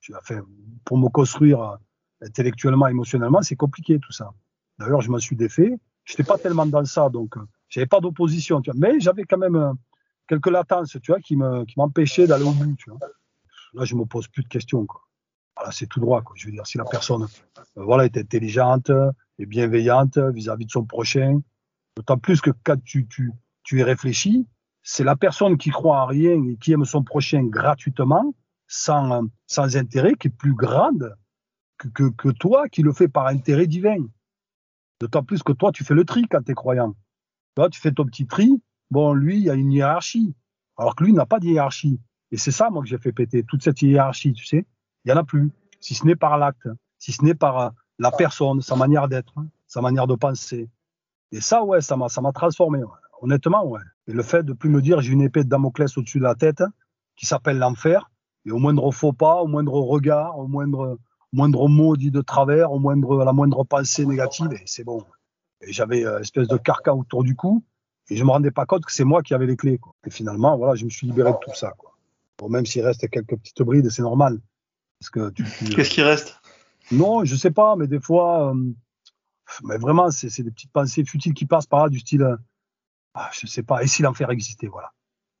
Je, fait pour me construire intellectuellement, émotionnellement, c'est compliqué tout ça. D'ailleurs, je m'en suis défait. Je n'étais pas tellement dans ça, donc euh, j'avais pas d'opposition, mais j'avais quand même euh, quelques latences, tu vois, qui me m'empêchaient d'aller au bout, tu vois. Là, je me pose plus de questions, quoi. Voilà, c'est tout droit, quoi. Je veux dire, si la personne, euh, voilà, est intelligente et bienveillante vis-à-vis de son prochain, d'autant plus que quand tu, tu, tu y réfléchis, c'est la personne qui croit à rien et qui aime son prochain gratuitement, sans, sans intérêt, qui est plus grande que, que, que toi qui le fais par intérêt divin. D'autant plus que toi, tu fais le tri quand tu es croyant. Toi, tu fais ton petit tri. Bon, lui, il y a une hiérarchie. Alors que lui n'a pas de hiérarchie. Et c'est ça, moi, que j'ai fait péter. Toute cette hiérarchie, tu sais, il n'y en a plus. Si ce n'est par l'acte, si ce n'est par euh, la personne, sa manière d'être, sa manière de penser. Et ça, ouais, ça m'a, ça m'a transformé. Honnêtement, ouais. Et le fait de plus me dire j'ai une épée de Damoclès au-dessus de la tête qui s'appelle l'enfer, et au moindre faux pas, au moindre regard, au moindre, moindre mot dit de travers, au moindre, la moindre pensée négative, et c'est bon. Et j'avais une euh, espèce de carcan autour du cou, et je me rendais pas compte que c'est moi qui avais les clés. Quoi. Et finalement, voilà, je me suis libéré de tout ça. Quoi. Bon, même s'il reste quelques petites brides, c'est normal. Parce que tu, Qu'est-ce qui reste? Non, je sais pas, mais des fois, euh, mais vraiment, c'est, des petites pensées futiles qui passent par là, du style, euh, ah, je sais pas, et si l'enfer existait, voilà.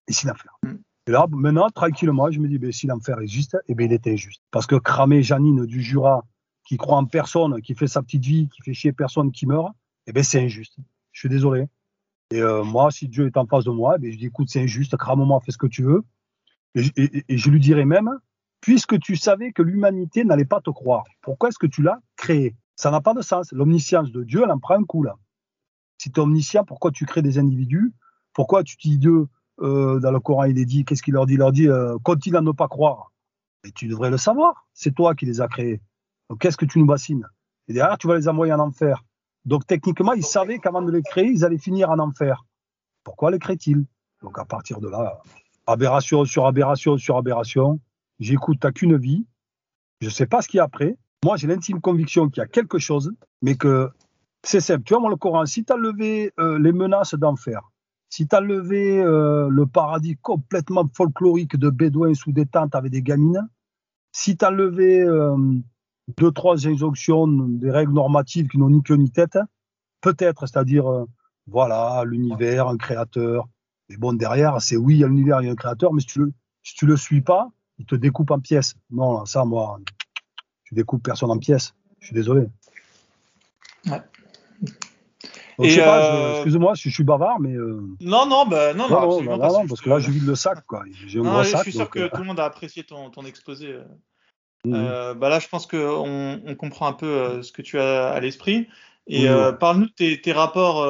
Et si l'enfer. Mm. Et là, maintenant, tranquillement, je me dis, ben, si l'enfer existe, eh ben, il est injuste. Parce que cramer Janine du Jura, qui croit en personne, qui fait sa petite vie, qui fait chier personne, qui meurt, eh ben, c'est injuste. Je suis désolé. Et euh, moi, si Dieu est en face de moi, eh ben, je dis, écoute, c'est injuste, crame-moi, fais ce que tu veux. Et, et, je lui dirais même, puisque tu savais que l'humanité n'allait pas te croire, pourquoi est-ce que tu l'as créé? Ça n'a pas de sens. L'omniscience de Dieu, elle en prend un coup, là. Si tu es omniscient, pourquoi tu crées des individus? Pourquoi tu dis Dieu euh, dans le Coran, il est dit, qu'est-ce qu'il leur dit? Il leur dit, euh, continue à ne pas croire. Et tu devrais le savoir. C'est toi qui les as créés. Donc qu'est-ce que tu nous bassines? Et derrière, tu vas les envoyer en enfer. Donc techniquement, ils savaient qu'avant de les créer, ils allaient finir en enfer. Pourquoi les créent-ils? Donc à partir de là, aberration sur aberration sur aberration, j'écoute, t'as qu'une vie. Je ne sais pas ce qu'il y a après. Moi, j'ai l'intime conviction qu'il y a quelque chose, mais que c'est simple. Tu vois, moi, le Coran, si tu as levé euh, les menaces d'enfer, si tu as levé euh, le paradis complètement folklorique de Bédouins sous des tentes avec des gamines, si tu as levé euh, deux, trois injonctions, des règles normatives qui n'ont ni queue ni tête, peut-être, c'est-à-dire, euh, voilà, l'univers, un créateur. Mais bon, derrière, c'est oui, il y a l'univers, il y a un créateur, mais si tu le, si tu le suis pas, il te découpe en pièces. Non, ça, moi, tu découpes personne en pièces. Je suis désolé. Euh, excuse-moi si je suis bavard, mais. Euh, non, non, bah, non, non, non, non, parce que là, je vide le sac, quoi. Un sac. Je suis sûr que euh, tout le monde a apprécié ton, ton exposé. Mmh. bah là, je pense qu'on on comprend un peu ce que tu as à l'esprit. Et parle-nous de tes, tes rapports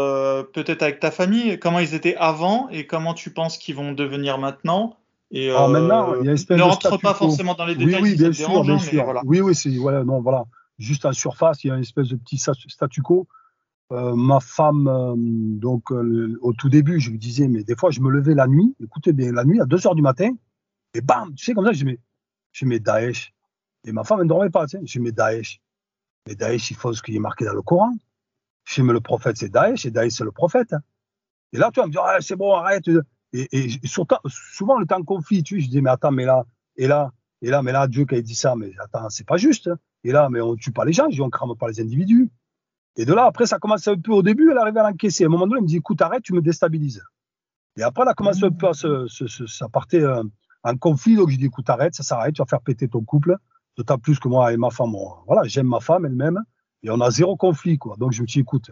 peut-être avec ta famille, comment ils étaient avant et comment tu penses qu'ils vont devenir maintenant. Et, Alors maintenant, il y a une espèce ne rentre pas forcément dans les détails. Oui, oui, bien sûr, bien sûr. Voilà. Oui, oui, c'est voilà, non, voilà. Juste en surface, il y a une espèce de petit statu quo euh, ma femme, euh, donc euh, au tout début, je lui disais, mais des fois, je me levais la nuit, écoutez bien, la nuit à 2 heures du matin, et bam, tu sais, comme ça, je mets, je mets Daesh. Et ma femme, elle ne dormait pas, tu sais, je mets Daesh. Mais Daesh, il faut ce qui est marqué dans le Coran. Je mets le prophète, c'est Daesh, et Daesh, c'est le prophète. Et là, tu vas me dire, ah, c'est bon, arrête. Et, souvent, le temps conflit, tu sais, je dis, mais attends, mais là, et là, et là, mais là, Dieu qui a dit ça, mais attends, c'est pas juste. Et là, mais on tue pas les gens, je dis, crame pas les individus. Et de là, après, ça commence un peu au début, elle arrive à l'encaisser. À un moment donné, elle me dit, écoute, arrête, tu me déstabilises. Et après, elle a commencé un peu à se, ça partait euh, en conflit. Donc, je dis, écoute, arrête, ça s'arrête, tu vas faire péter ton couple. D'autant plus que moi et ma femme, voilà, j'aime ma femme elle-même. Et on a zéro conflit, quoi. Donc, je me dis, écoute,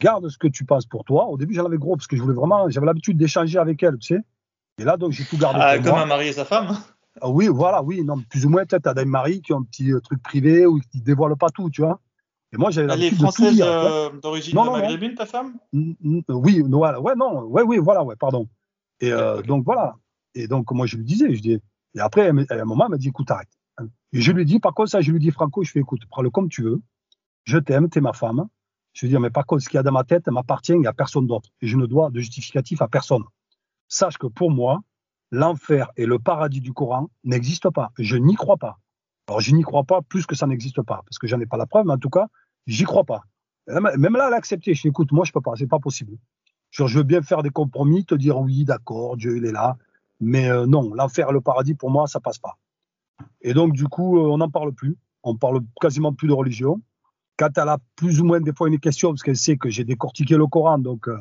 garde ce que tu penses pour toi. Au début, j'en avais gros parce que je voulais vraiment, j'avais l'habitude d'échanger avec elle, tu sais. Et là, donc, j'ai tout gardé. Ah, comme un mari et sa femme ah, Oui, voilà, oui. Non, plus ou moins, peut-être, t'as des maris qui ont un petit euh, truc privé ou qui dévoilent pas tout, tu vois. Et moi, j'avais Elle est française euh, d'origine maghrébine, ta femme? Oui, voilà, ouais, non, ouais, oui, voilà, ouais, pardon. Et euh, donc voilà. Et donc moi, je lui disais, je dis, et après, à un moment, elle m'a dit, écoute, arrête. Et je lui dis, par contre, ça, je lui dis, Franco, je fais, écoute, prends-le comme tu veux. Je t'aime, t'es ma femme. Je veux dire, mais par contre, ce qu'il y a dans ma tête m'appartient à personne d'autre. Et je ne dois de justificatif à personne. Sache que pour moi, l'enfer et le paradis du Coran n'existent pas. Je n'y crois pas. Alors, je n'y crois pas plus que ça n'existe pas, parce que j'en ai pas la preuve, mais en tout cas, j'y crois pas. Même là, elle a accepté. Je dis, écoute, moi, je peux pas, c'est pas possible. je veux bien faire des compromis, te dire oui, d'accord, Dieu, il est là. Mais euh, non, l'enfer, le paradis, pour moi, ça passe pas. Et donc, du coup, euh, on n'en parle plus. On parle quasiment plus de religion. Quand elle a plus ou moins des fois une question, parce qu'elle sait que j'ai décortiqué le Coran, donc euh,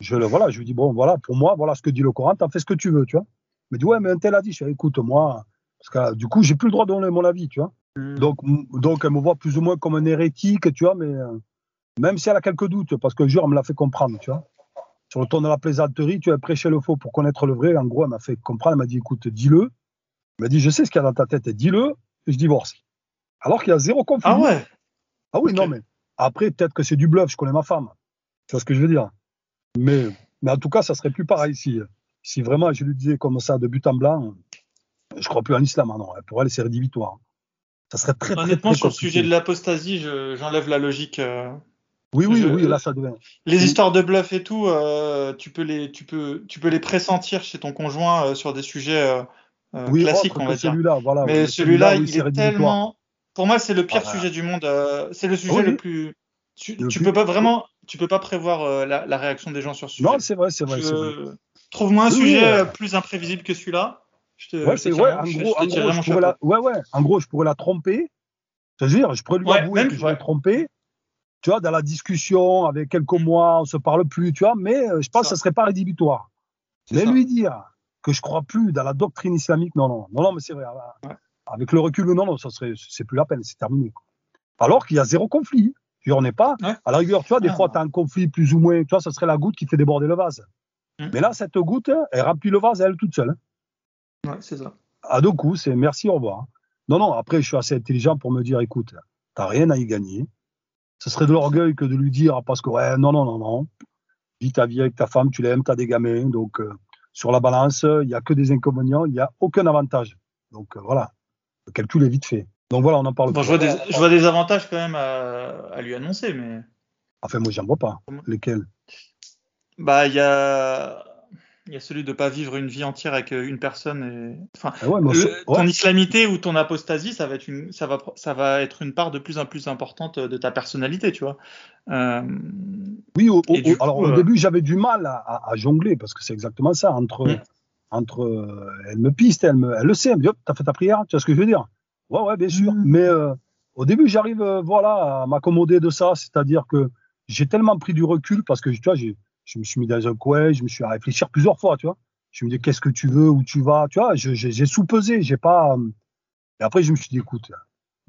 je le voilà, je lui dis bon, voilà, pour moi, voilà ce que dit le Coran, t'en fais ce que tu veux, tu vois. Mais dit ouais, mais un tel a dit, je dis, écoute, moi, parce que du coup, j'ai plus le droit de donner mon avis, tu vois. Hmm. Donc, donc, elle me voit plus ou moins comme un hérétique, tu vois, mais même si elle a quelques doutes, parce que jour, elle me l'a fait comprendre, tu vois. Sur le ton de la plaisanterie, tu as prêché le faux pour connaître le vrai. En gros, elle m'a fait comprendre, elle m'a dit, écoute, dis-le. Elle m'a dit, je sais ce qu'il y a dans ta tête, dis-le, et je divorce. Alors qu'il y a zéro conflit. Ah ouais Ah oui, non, mais après, peut-être que c'est du bluff, je connais ma femme. C'est ce que je veux dire? Mais, mais en tout cas, ça serait plus pareil si, si vraiment je lui disais comme ça de but en blanc, je crois plus en islam. Hein, non, pour elle, c'est rédhibitoire. Ça serait très, Honnêtement, très, sur le sujet de l'apostasie, j'enlève la logique. Euh, oui, oui, oui, là, ça devient. Les histoires de bluff et tout, euh, tu, peux les, tu, peux, tu peux les pressentir chez ton conjoint euh, sur des sujets classiques, on va dire. Voilà, Mais celui-là, il est tellement. Pour moi, c'est le pire sujet du monde. c'est le sujet le plus. Tu, tu peux pas vraiment, tu peux pas prévoir la, réaction des gens sur ce sujet. Non, c'est vrai, c'est vrai. Trouve-moi un sujet plus imprévisible que celui-là. Ouais, c'est ouais, en gros, en gros, je pourrais la, ouais, ouais, en gros, je pourrais la tromper. C'est-à-dire, je pourrais lui avouer que je vais tromper. Tu vois, dans la discussion, avec quelques mois, on se parle plus, tu vois, mais euh, je pense que ça serait pas rédhibitoire. Mais lui dire que je crois plus dans la doctrine islamique, non, non, non, non, mais c'est vrai. Avec le recul, non, non, ça serait, c'est plus la peine, c'est terminé. Alors qu'il y a zéro conflit. Tu on n'est pas. À la rigueur, tu vois, des ah. fois, tu as un conflit plus ou moins, tu vois, ça serait la goutte qui fait déborder le vase. Mm. Mais là, cette goutte, elle remplit le vase elle toute seule. Hein. Ouais, c'est ça. À deux coups, c'est merci, au revoir. Non, non, après, je suis assez intelligent pour me dire, écoute, t'as rien à y gagner. Ce serait de l'orgueil que de lui dire, parce que, ouais, non, non, non, non. Vis ta vie avec ta femme, tu l'aimes, t'as des gamins. Donc, euh, sur la balance, il n'y a que des inconvénients, il n'y a aucun avantage. Donc, euh, voilà. Le calcul est vite fait. Donc, voilà, on en parle. Bon, je, vois des, je, vois des, avantages quand même à, à lui annoncer, mais. Enfin, moi, j'en vois pas. Lesquels? Bah, il y a il y a celui de ne pas vivre une vie entière avec euh, une personne. Et... Enfin, ah ton islamité ou ton apostasie, ça va, être une, ça, va, ça va être une part de plus en plus importante de ta personnalité, tu vois. Euh... Oui, au, alors au euh, début, j'avais du mal à, à, jongler parce que c'est exactement ça. Entre, mm. entre euh, elle me piste, elle, me, elle le sait, elle me dit T'as fait ta prière Tu vois ce que je veux dire? Ouais, ouais, bien sûr. Mm. Mais au début, j'arrive voilà, à m'accommoder de ça, c'est-à-dire que j'ai tellement pris du recul parce que tu vois, j'ai je me suis mis dans un coin, je me suis à réfléchir plusieurs fois, tu vois. Je me dis qu'est-ce que tu veux, où tu vas, tu vois. J'ai sous-pesé, j'ai pas. Euh, et après, je me suis dit, écoute,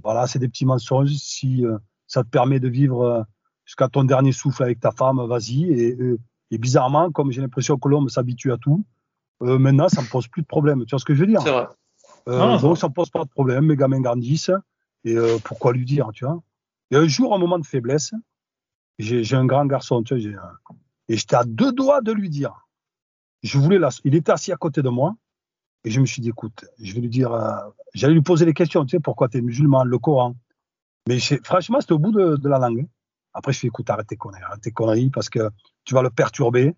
voilà, c'est des petits mensonges. Si euh, ça te permet de vivre euh, jusqu'à ton dernier souffle avec ta femme, vas-y. Et, et, bizarrement, comme j'ai l'impression que l'homme s'habitue à tout, maintenant, ça me pose plus de problème. Tu vois ce que je veux dire? C'est vrai. donc, ça me pose pas de problème. Mes gamins grandissent. Et pourquoi lui dire, tu vois? Et un jour, un moment de faiblesse, j'ai un grand garçon, tu vois, j'ai et j'étais à deux doigts de lui dire. Je voulais la... Il était assis à côté de moi. Et je me suis dit, écoute, je vais lui dire, euh, j'allais lui poser des questions, tu sais, pourquoi tu es musulman, le Coran. Mais franchement, c'était au bout de, la langue. Après, je fais, écoute, arrête tes conneries, arrête tes conneries, parce que tu vas le perturber.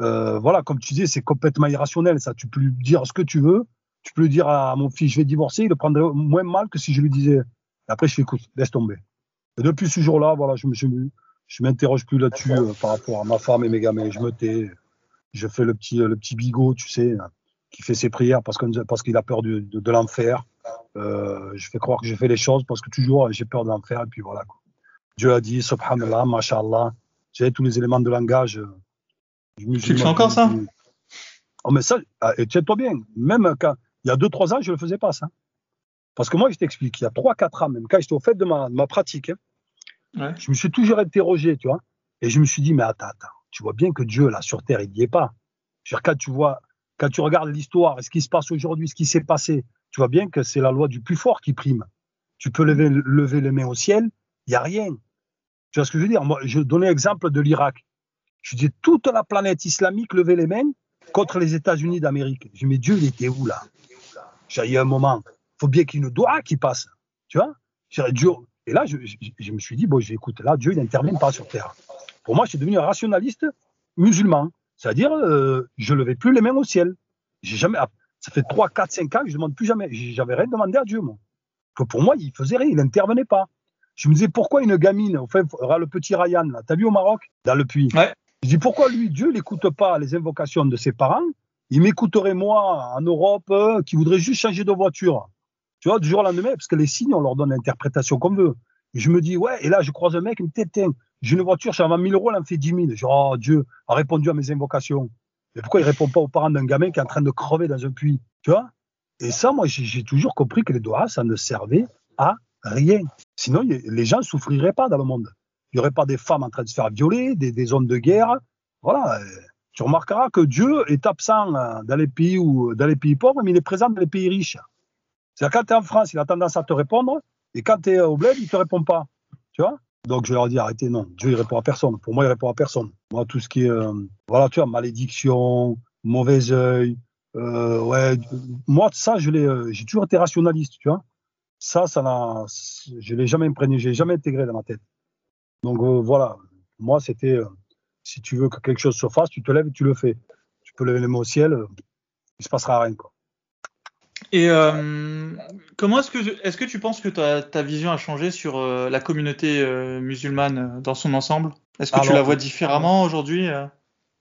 Euh, voilà, comme tu disais, c'est complètement irrationnel, ça. Tu peux lui dire ce que tu veux. Tu peux lui dire à mon fils, je vais divorcer, il le prendrait moins mal que si je lui disais. après, je fais, écoute, laisse tomber. Et depuis ce jour-là, voilà, je me suis, je m'interroge plus là-dessus euh, par rapport à ma femme et mes gamins. Je me tais. Je fais le petit, le petit bigot, tu sais, qui fait ses prières parce qu'il parce qu'il a peur de, de, l'enfer. Euh, je fais croire que je fais les choses parce que toujours j'ai peur de l'enfer. Et puis voilà. Quoi. Dieu a dit, subhanallah, mashallah. J'ai tous les éléments de langage. Euh, tu fais encore ça Oh, mais ça, ah, et tiens-toi bien, même quand, il y a 2-3 ans, je ne le faisais pas, ça. Parce que moi, je t'explique, il y a 3-4 ans, même quand j'étais au fait de ma, ma pratique, hein, je me suis toujours interrogé, tu vois. Et je me suis dit, mais attends, attends, tu vois bien que Dieu, là, sur Terre, il n'y est pas. quand tu vois, quand tu regardes l'histoire ce qui se passe aujourd'hui, ce qui s'est passé, tu vois bien que c'est la loi du plus fort qui prime. Tu peux lever, lever les mains au ciel, il n'y a rien. Tu vois ce que je veux dire? Moi, je donnais l'exemple de l'Irak. Je dis toute la planète islamique levait les mains contre les États-Unis d'Amérique. Je dis, mais Dieu, il était où là? Il y a un moment, faut bien qu'il y ait une doigt qui passe. Tu vois? Dieu, et là, je, me suis dit, bon, j'écoute, là, Dieu, il n'intervient pas sur terre. Pour moi, je suis devenu un rationaliste musulman. C'est-à-dire, euh, je ne levais plus les mains au ciel. J'ai jamais, ça fait 3, 4, 5 ans que je ne demande plus jamais. J'avais rien demandé à Dieu, moi. pour moi, il faisait rien, il n'intervenait pas. Je me disais, pourquoi une gamine, au fait, le petit Ryan, là, t'as vu au Maroc, dans le puits? Ouais. Je dis, pourquoi lui, Dieu n'écoute pas les invocations de ses parents? Il m'écouterait, moi, en Europe, euh, qui voudrait juste changer de voiture. Tu vois, du jour au lendemain, parce que les signes, on leur donne l'interprétation qu'on veut. Je me dis, ouais, et là, je croise un mec, me dit, j'ai une voiture, ça va 1000 euros, elle en fait 10 000. Je dis, oh, Dieu a répondu à mes invocations. Mais pourquoi il répond pas aux parents d'un gamin qui est en train de crever dans un puits Tu vois? Et ça, moi, j'ai toujours compris que les doigts, ça ne servait à rien. Sinon, les gens ne souffriraient pas dans le monde. Il n'y aurait pas des femmes en train de se faire violer, des, zones de guerre. Voilà. Tu remarqueras que Dieu est absent euh, dans les pays ou dans les pays pauvres, mais il est présent dans les pays riches. C'est-à-dire quand tu es en France, il a tendance à te répondre, et quand tu es au bled, il ne te répond pas. Tu vois? Donc je leur dis arrêtez, non, Dieu il répond à personne. Pour moi, il répond à personne. Moi, tout ce qui est, euh, voilà, tu vois, malédiction, mauvais œil, euh, ouais, moi ça, je l'ai, euh, j'ai toujours été rationaliste, tu vois? Ça, ça n'a, je l'ai jamais imprégné, j'ai jamais intégré dans ma tête. Donc voilà, moi c'était, si tu veux que quelque chose se fasse, tu te lèves et tu le fais. Tu peux lever les mains au ciel, il se passera rien quoi. Et euh, comment est-ce que est-ce que tu penses que ta, ta vision a changé sur euh, la communauté euh, musulmane dans son ensemble? Est-ce que tu la vois différemment aujourd'hui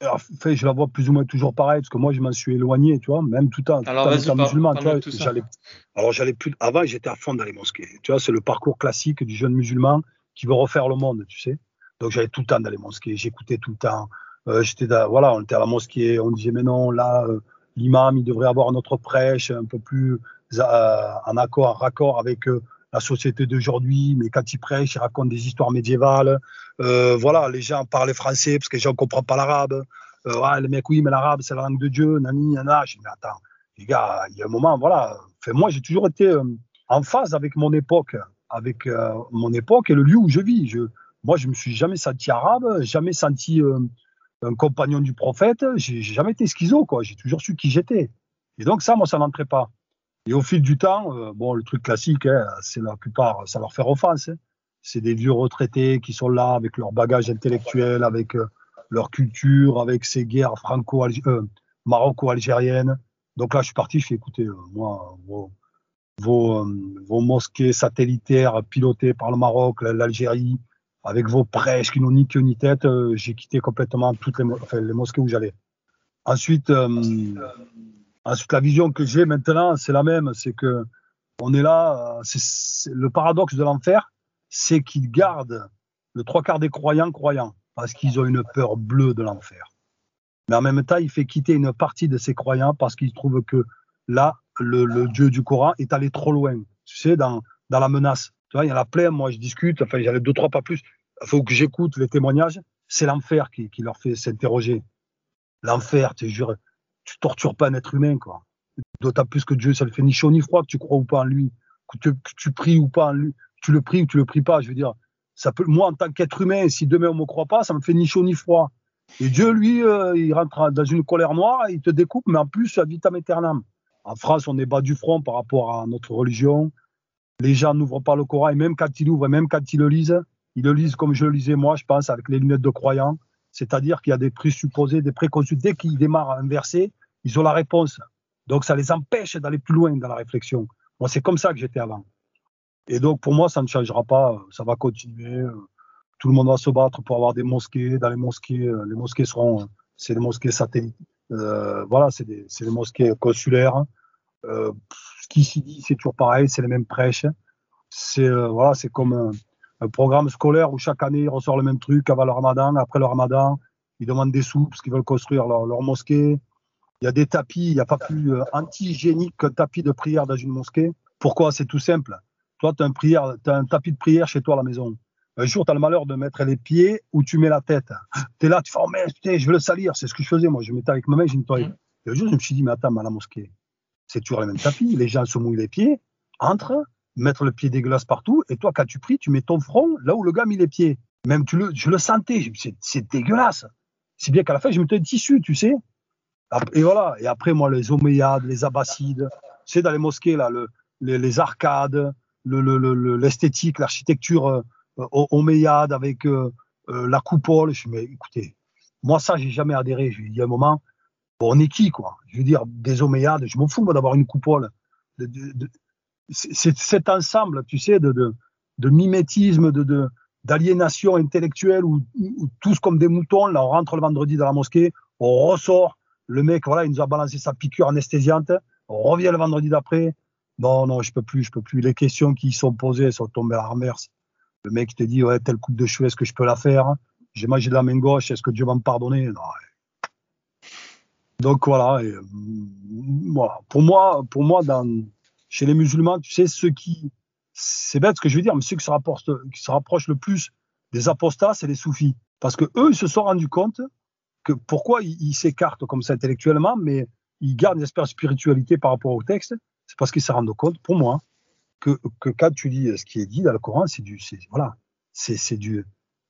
en fait, je la vois plus ou moins toujours pareil, parce que moi, je m'en suis éloigné, tu vois, même tout en, Alors, étant musulman. Tu vois, j'allais, alors, j'allais plus. Avant, j'étais à fond dans les mosquées. Tu vois, c'est le parcours classique du jeune musulman qui veut refaire le monde, tu sais. Donc, j'allais tout le temps dans les mosquées, j'écoutais tout le temps. j'étais, voilà, on était à la mosquée, on disait, mais non, là, l'imam, il devrait avoir notre prêche un peu plus euh, en accord, en raccord avec euh, la société d'aujourd'hui, mais quand il prêche, il raconte des histoires médiévales. Euh, voilà, les gens parlent français parce que les gens ne comprennent pas l'arabe. Euh, le mec, oui, mais l'arabe, c'est la langue de Dieu, nani, nana. Je dis, mais attends, les gars, il y a un moment, voilà. Enfin, moi, j'ai toujours été en phase avec mon époque, avec mon époque et le lieu où je vis. Je, moi, je me suis jamais senti arabe, jamais senti un compagnon du prophète, j'ai jamais été schizo, quoi. J'ai toujours su qui j'étais. Et donc ça, moi, ça n'entrait pas. Et au fil du temps, euh, bon, le truc classique, hein, c'est la plupart, ça leur fait offense. Hein. C'est des vieux retraités qui sont là avec leur bagage intellectuel, avec euh, leur culture, avec ces guerres franco euh. Donc là, je suis parti, je fais écouter, moi, vos, mosquées satellitaires pilotées par le Maroc, l'Algérie, avec vos prêches qui n'ont ni queue ni tête, euh, j'ai quitté complètement toutes les, mosquées où j'allais. Ensuite, euh, ensuite, la vision que j'ai maintenant, c'est la même, c'est que on est là, euh, le paradoxe de l'enfer, c'est qu'ils gardent le trois quarts des croyants croyants, parce qu'ils ont une peur bleue de l'enfer. Mais en même temps, il fait quitter une partie de ces croyants parce qu'ils trouvent que là, le, Dieu du Coran est allé trop loin, tu sais, dans, dans la menace. Tu vois, il y en a plein, moi je discute, enfin ai deux, trois, pas plus. Faut que j'écoute les témoignages. C'est l'enfer qui, qui, leur fait s'interroger. L'enfer, tu jure, tu tortures pas un être humain, quoi. D'autant plus que Dieu, ça ne fait ni chaud ni froid, que tu crois ou pas en lui, que tu, que pries ou pas en lui, tu le pries ou tu le pries pas. Je veux dire, ça peut, moi, en tant qu'être humain, si demain on me croit pas, ça me fait ni chaud ni froid. Et Dieu, lui, euh, il rentre dans une colère noire, il te découpe, mais en plus, à vitam aeternam. En France, on est bas du front par rapport à notre religion les gens n'ouvrent pas le Coran et même quand ils l'ouvrent, même quand ils le lisent, ils le lisent comme je le lisais moi, je pense, avec les lunettes de croyant. C'est-à-dire qu'il y a des présupposés, des préconçus. Dès qu'ils démarrent un verset, ils ont la réponse. Donc ça les empêche d'aller plus loin dans la réflexion. Moi, c'est comme ça que j'étais avant. Et donc pour moi, ça ne changera pas. Ça va continuer. Tout le monde va se battre pour avoir des mosquées. Dans les mosquées, les mosquées seront, c'est des mosquées satellites. Euh, voilà, c'est des, des, mosquées consulaires. Euh, ce qui s'y dit, c'est toujours pareil, c'est les mêmes prêches. C'est euh, voilà, c'est comme un, programme scolaire où chaque année ils ressortent le même truc avant le Ramadan, après le Ramadan, ils demandent des sous parce qu'ils veulent construire leur, mosquée. Il y a des tapis, il n'y a pas plus euh, anti-hygiénique qu'un tapis de prière dans une mosquée. Pourquoi? C'est tout simple. Toi, tu as, as, un tapis de prière chez toi à la maison. Un jour, tu as le malheur de mettre les pieds où tu mets la tête. Tu es là, tu fais, oh mais putain, je veux le salir. C'est ce que je faisais, moi. Je mettais avec ma main, j'ai nettoyé. Mmh. Et un jour, je me suis dit, mais attends, à la mosquée, c'est toujours le même tapis. Les gens se mouillent les pieds, entrent, mettent le pied dégueulasse partout, et toi, quand tu pries, tu mets ton front là où le gars met les pieds. Même tu le, je le sentais, c'est dégueulasse. C'est bien qu'à la fin, je mettais un tissu, tu sais. Et voilà. Et après, moi, les Omeyyades, les Abbassides, sais, dans les mosquées, là, le, les, arcades, l'esthétique, l'architecture euh, avec euh, euh, la coupole. Je me écoutez, moi, ça, j'ai jamais adhéré. Il y a un moment, on est qui, quoi? Je veux dire, des Omeyyades, je m'en fous, moi, d'avoir une coupole. C'est cet ensemble, tu sais, de, de, de mimétisme, de, d'aliénation intellectuelle où, tous comme des moutons, là on rentre le vendredi dans la mosquée, on ressort, le mec voilà il nous a balancé sa piqûre anesthésiante, on revient le vendredi d'après, non non je peux plus, je peux plus, les questions qui sont posées sont tombées à la remerce. Le mec te dit ouais telle coupe de cheveux est-ce que je peux la faire? J'ai mangé de la main gauche, est-ce que Dieu va me pardonner? Non, Donc voilà, et, voilà. Pour moi, pour moi dans, chez les musulmans, tu sais, ceux qui, c'est bête ce que je veux dire, mais ceux qui se rapprochent, le plus des apostats, c'est les soufis. Parce que eux, ils se sont rendus compte que pourquoi ils s'écartent comme ça intellectuellement, mais ils gardent une espèce de spiritualité par rapport au texte, c'est parce qu'ils se rendent compte, pour moi, que, que, quand tu lis ce qui est dit dans le Coran, c'est du, voilà, c'est du,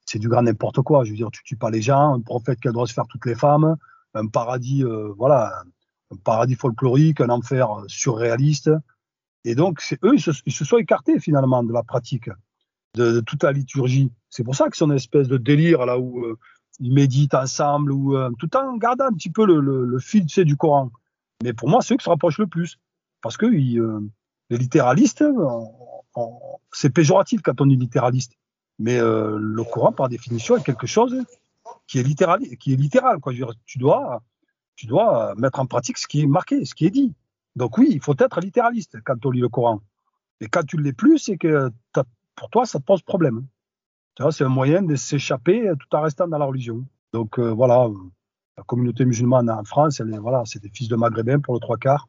c'est du grand n'importe quoi. Je veux dire, tu tues pas les gens, un prophète qui a droit de se faire toutes les femmes, un paradis, euh, voilà, un paradis folklorique, un enfer surréaliste. Et donc, eux, ils se, sont écartés finalement de la pratique de, toute la liturgie. C'est pour ça que c'est une espèce de délire là où euh, ils méditent ensemble, ou euh, tout en gardant un petit peu le, fil du Coran. Mais pour moi, c'est eux qui se rapprochent le plus. Parce que ils, euh, les littéralistes, c'est péjoratif quand on dit littéraliste. Mais euh, le Coran, par définition, est quelque chose qui est littéral. Tu dois mettre en pratique ce qui est marqué, ce qui est dit. Donc oui, il faut être littéraliste quand on lit le Coran. Et quand tu ne l'es plus, c'est que pour toi, ça te pose problème. C'est un moyen de s'échapper tout en restant dans la religion. Donc euh, voilà, la communauté musulmane en France, voilà, c'est des fils de maghrébins pour le trois quarts.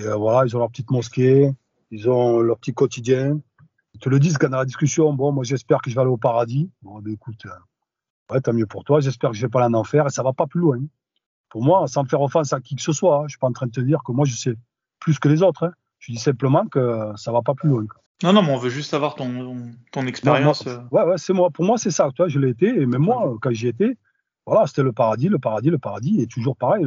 Euh, voilà, ils ont leur petite mosquée, ils ont leur petit quotidien. Ils te le disent quand dans la discussion, bon, moi j'espère que je vais aller au paradis. Bon, ben écoute, euh, tant mieux pour toi, j'espère que je vais pas aller en enfer et ça va pas plus loin pour moi, sans faire offense à qui que ce soit, hein, je suis pas en train de te dire que moi je sais plus que les autres. Hein. Je dis simplement que ça va pas plus loin. Non, non, mais on veut juste savoir ton, ton expérience. Euh. Ouais, ouais, c'est moi. Pour moi, c'est ça. Toi, je l'ai été, et même moi, quand j'y étais, voilà, c'était le paradis, le paradis, le paradis, et toujours pareil,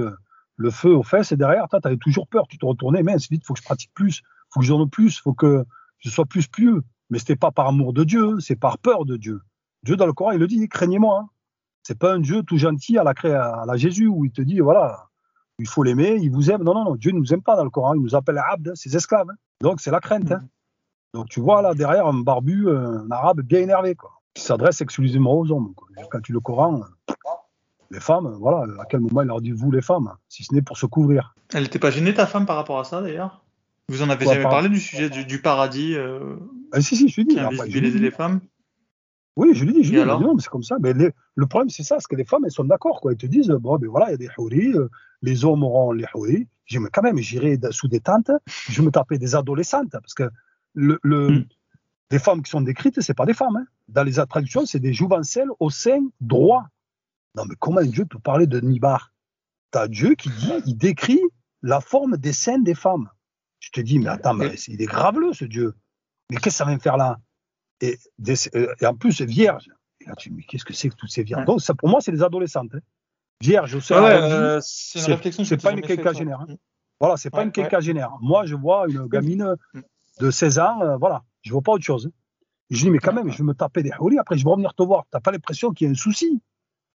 le, feu aux fesses et derrière, tu avais toujours peur. Tu te retournais, mais c'est vite, faut que je pratique plus, faut que j'en ai plus, faut que je sois plus pieux. Mais c'était pas par amour de Dieu, c'est par peur de Dieu. Dieu dans le Coran, il le dit, craignez-moi. Hein. C'est pas un Dieu tout gentil à la, à la Jésus où il te dit voilà, il faut l'aimer, il vous aime. Non, non, non, Dieu ne nous aime pas dans le Coran, il nous appelle abd, ses esclaves. Hein. Donc c'est la crainte. Hein. Donc tu vois là derrière un barbu, un arabe bien énervé, quoi, qui s'adresse exclusivement aux hommes. Quand tu le Coran, les femmes, voilà, à quel moment il leur dit vous les femmes, si ce n'est pour se couvrir. Elle n'était pas gênée ta femme par rapport à ça d'ailleurs? Vous en avez jamais parlé du sujet du, paradis euh, ah, Si, si, je suis dit. Qui les femmes? Oui, je lui dis, je lui dis, c'est comme ça. Mais le problème, c'est ça, c'est que les femmes, elles sont d'accord, quoi. Elles te disent, bon, ben voilà, il y a des houris, euh, les hommes auront les houris. Je dis, mais quand même, j'irai sous des tentes, je me taper des adolescentes, parce que le, le hmm. les femmes qui sont décrites, c'est pas des femmes. Hein. Dans les traductions, c'est des jouvencelles au sein droit. Non, mais comment Dieu peut parler de Nibar T'as Dieu qui dit, il décrit la forme des seins des femmes. Je te dis, mais attends, mais il est graveleux, ce Dieu. Mais qu'est-ce que ça vient faire là? Et, euh, et en plus vierge. Et là, tu dis, mais qu'est-ce que c'est que toutes ces vierges? Donc, ça, pour moi, c'est les adolescentes. Hein. Vierge, c'est euh, une réflexion. C'est pas une quinquagénaire. Hein. Voilà, c'est pas une quinquagénaire. Moi, je vois une gamine de 16 ans, euh, voilà, je vois pas autre chose. je dis, mais quand même, je vais me taper des houlis, après je vais revenir te voir. T'as pas l'impression qu'il y a un souci?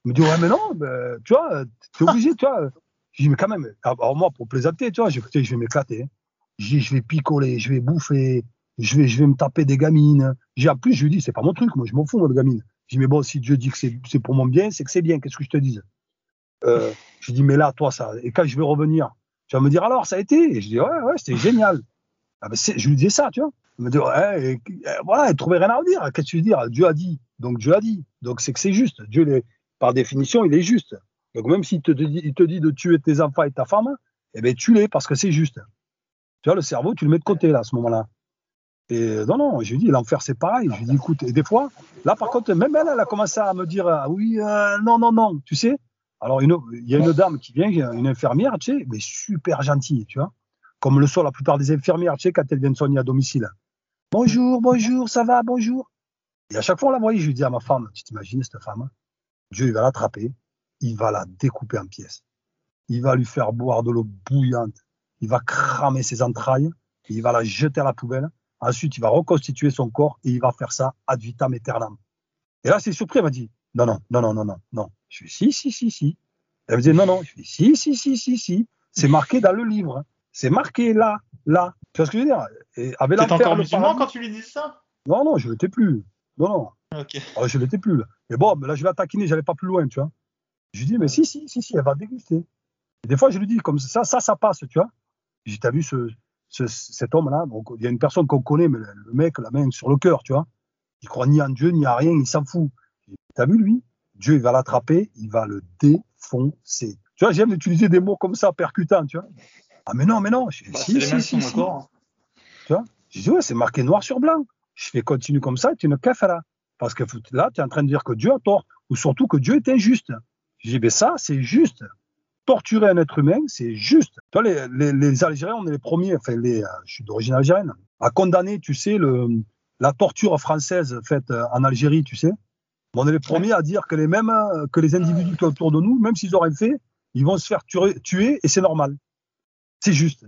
Il me dit, ouais, mais non, ben, tu vois, tu es obligé, tu vois. Je dis, mais quand même, alors moi, pour plaisanter, tu vois, je, je vais m'éclater. Hein. Je dis, je vais picoler, je vais bouffer, je vais, je vais me taper des gamines. J'ai plus, je lui dis, c'est pas mon truc, moi, je m'en fous, moi, de gamine. Je dis, mais bon, si Dieu dit que c'est pour mon bien, c'est que c'est bien, qu'est-ce que je te dise? Euh, Je dis, mais là, toi, ça. Et quand je vais revenir, tu vas me dire, alors, ça a été? Et je dis, ouais, ouais, c'était génial. Ah ben, je lui disais ça, tu vois. Il me dit, ouais, voilà, il trouvait rien à dire. Qu'est-ce que tu veux dire? Dieu a dit. Donc, Dieu a dit. Donc, c'est que c'est juste. Dieu, par définition, il est juste. Donc, même s'il te, il te dit de tuer tes enfants et ta femme, eh ben, tu les parce que c'est juste. Tu vois, le cerveau, tu le mets de côté, là, à ce moment-là. Et non, non, je lui dis, l'enfer, c'est pareil. Je lui dis, écoute, et des fois, là, par contre, même elle, elle a commencé à me dire, ah oui, euh, non, non, non, tu sais. Alors, il y a une dame qui vient, une infirmière, tu sais, mais super gentille, tu vois. Comme le sont la plupart des infirmières, tu sais, quand elles viennent soigner à domicile. Bonjour, bonjour, ça va, bonjour. Et à chaque fois, on la voyait, je lui dis à ma femme, tu t'imagines cette femme Dieu, il va l'attraper, il va la découper en pièces. Il va lui faire boire de l'eau bouillante. Il va cramer ses entrailles. il va la jeter à la poubelle Ensuite, il va reconstituer son corps et il va faire ça ad vitam aeternam. Et là, c'est surpris, elle m'a dit, non, non, non, non, non, non, non. Je suis si, si, si, si. Elle me dit, non, non. Je suis si, si, si, si, si. C'est marqué dans le livre. C'est marqué là, là. Tu vois ce que je veux dire? Et avait T'es encore musulman quand tu lui dis ça? Non, non, je l'étais plus. Non, non. Ok. Ah, je l'étais plus. Là. Mais bon, là, je vais taquiner, j'allais pas plus loin, tu vois. Je lui dis, mais si, si, si, si, elle va déguster. Et des fois, je lui dis, comme ça, ça, ça passe, tu vois. J'ai t'as vu ce, cet homme-là Donc, il y a une personne qu'on connaît, mais le mec, la main sur le cœur, tu vois. Il croit ni en Dieu, ni à rien, il s'en fout. T'as vu, lui? Dieu, il va l'attraper, il va le défoncer. Tu vois, j'aime utiliser des mots comme ça, percutants, tu vois. Ah, mais non, mais non. Bah, si, si, si, Tu vois Je dis, ouais, c'est marqué noir sur blanc. Je fais continue comme ça, tu ne là. Parce que là, tu es en train de dire que Dieu a tort, ou surtout que Dieu est injuste. Je dis, mais ça, c'est juste. Torturer un être humain, c'est juste. Tu vois, les, les, Algériens, on est les premiers, enfin, les, euh, je suis d'origine algérienne, à condamner, tu sais, le, la torture française faite euh, en Algérie, tu sais. On est les premiers à dire que les mêmes, euh, que les individus qui autour de nous, même s'ils auraient fait, ils vont se faire tuer, tuer et c'est normal. C'est juste.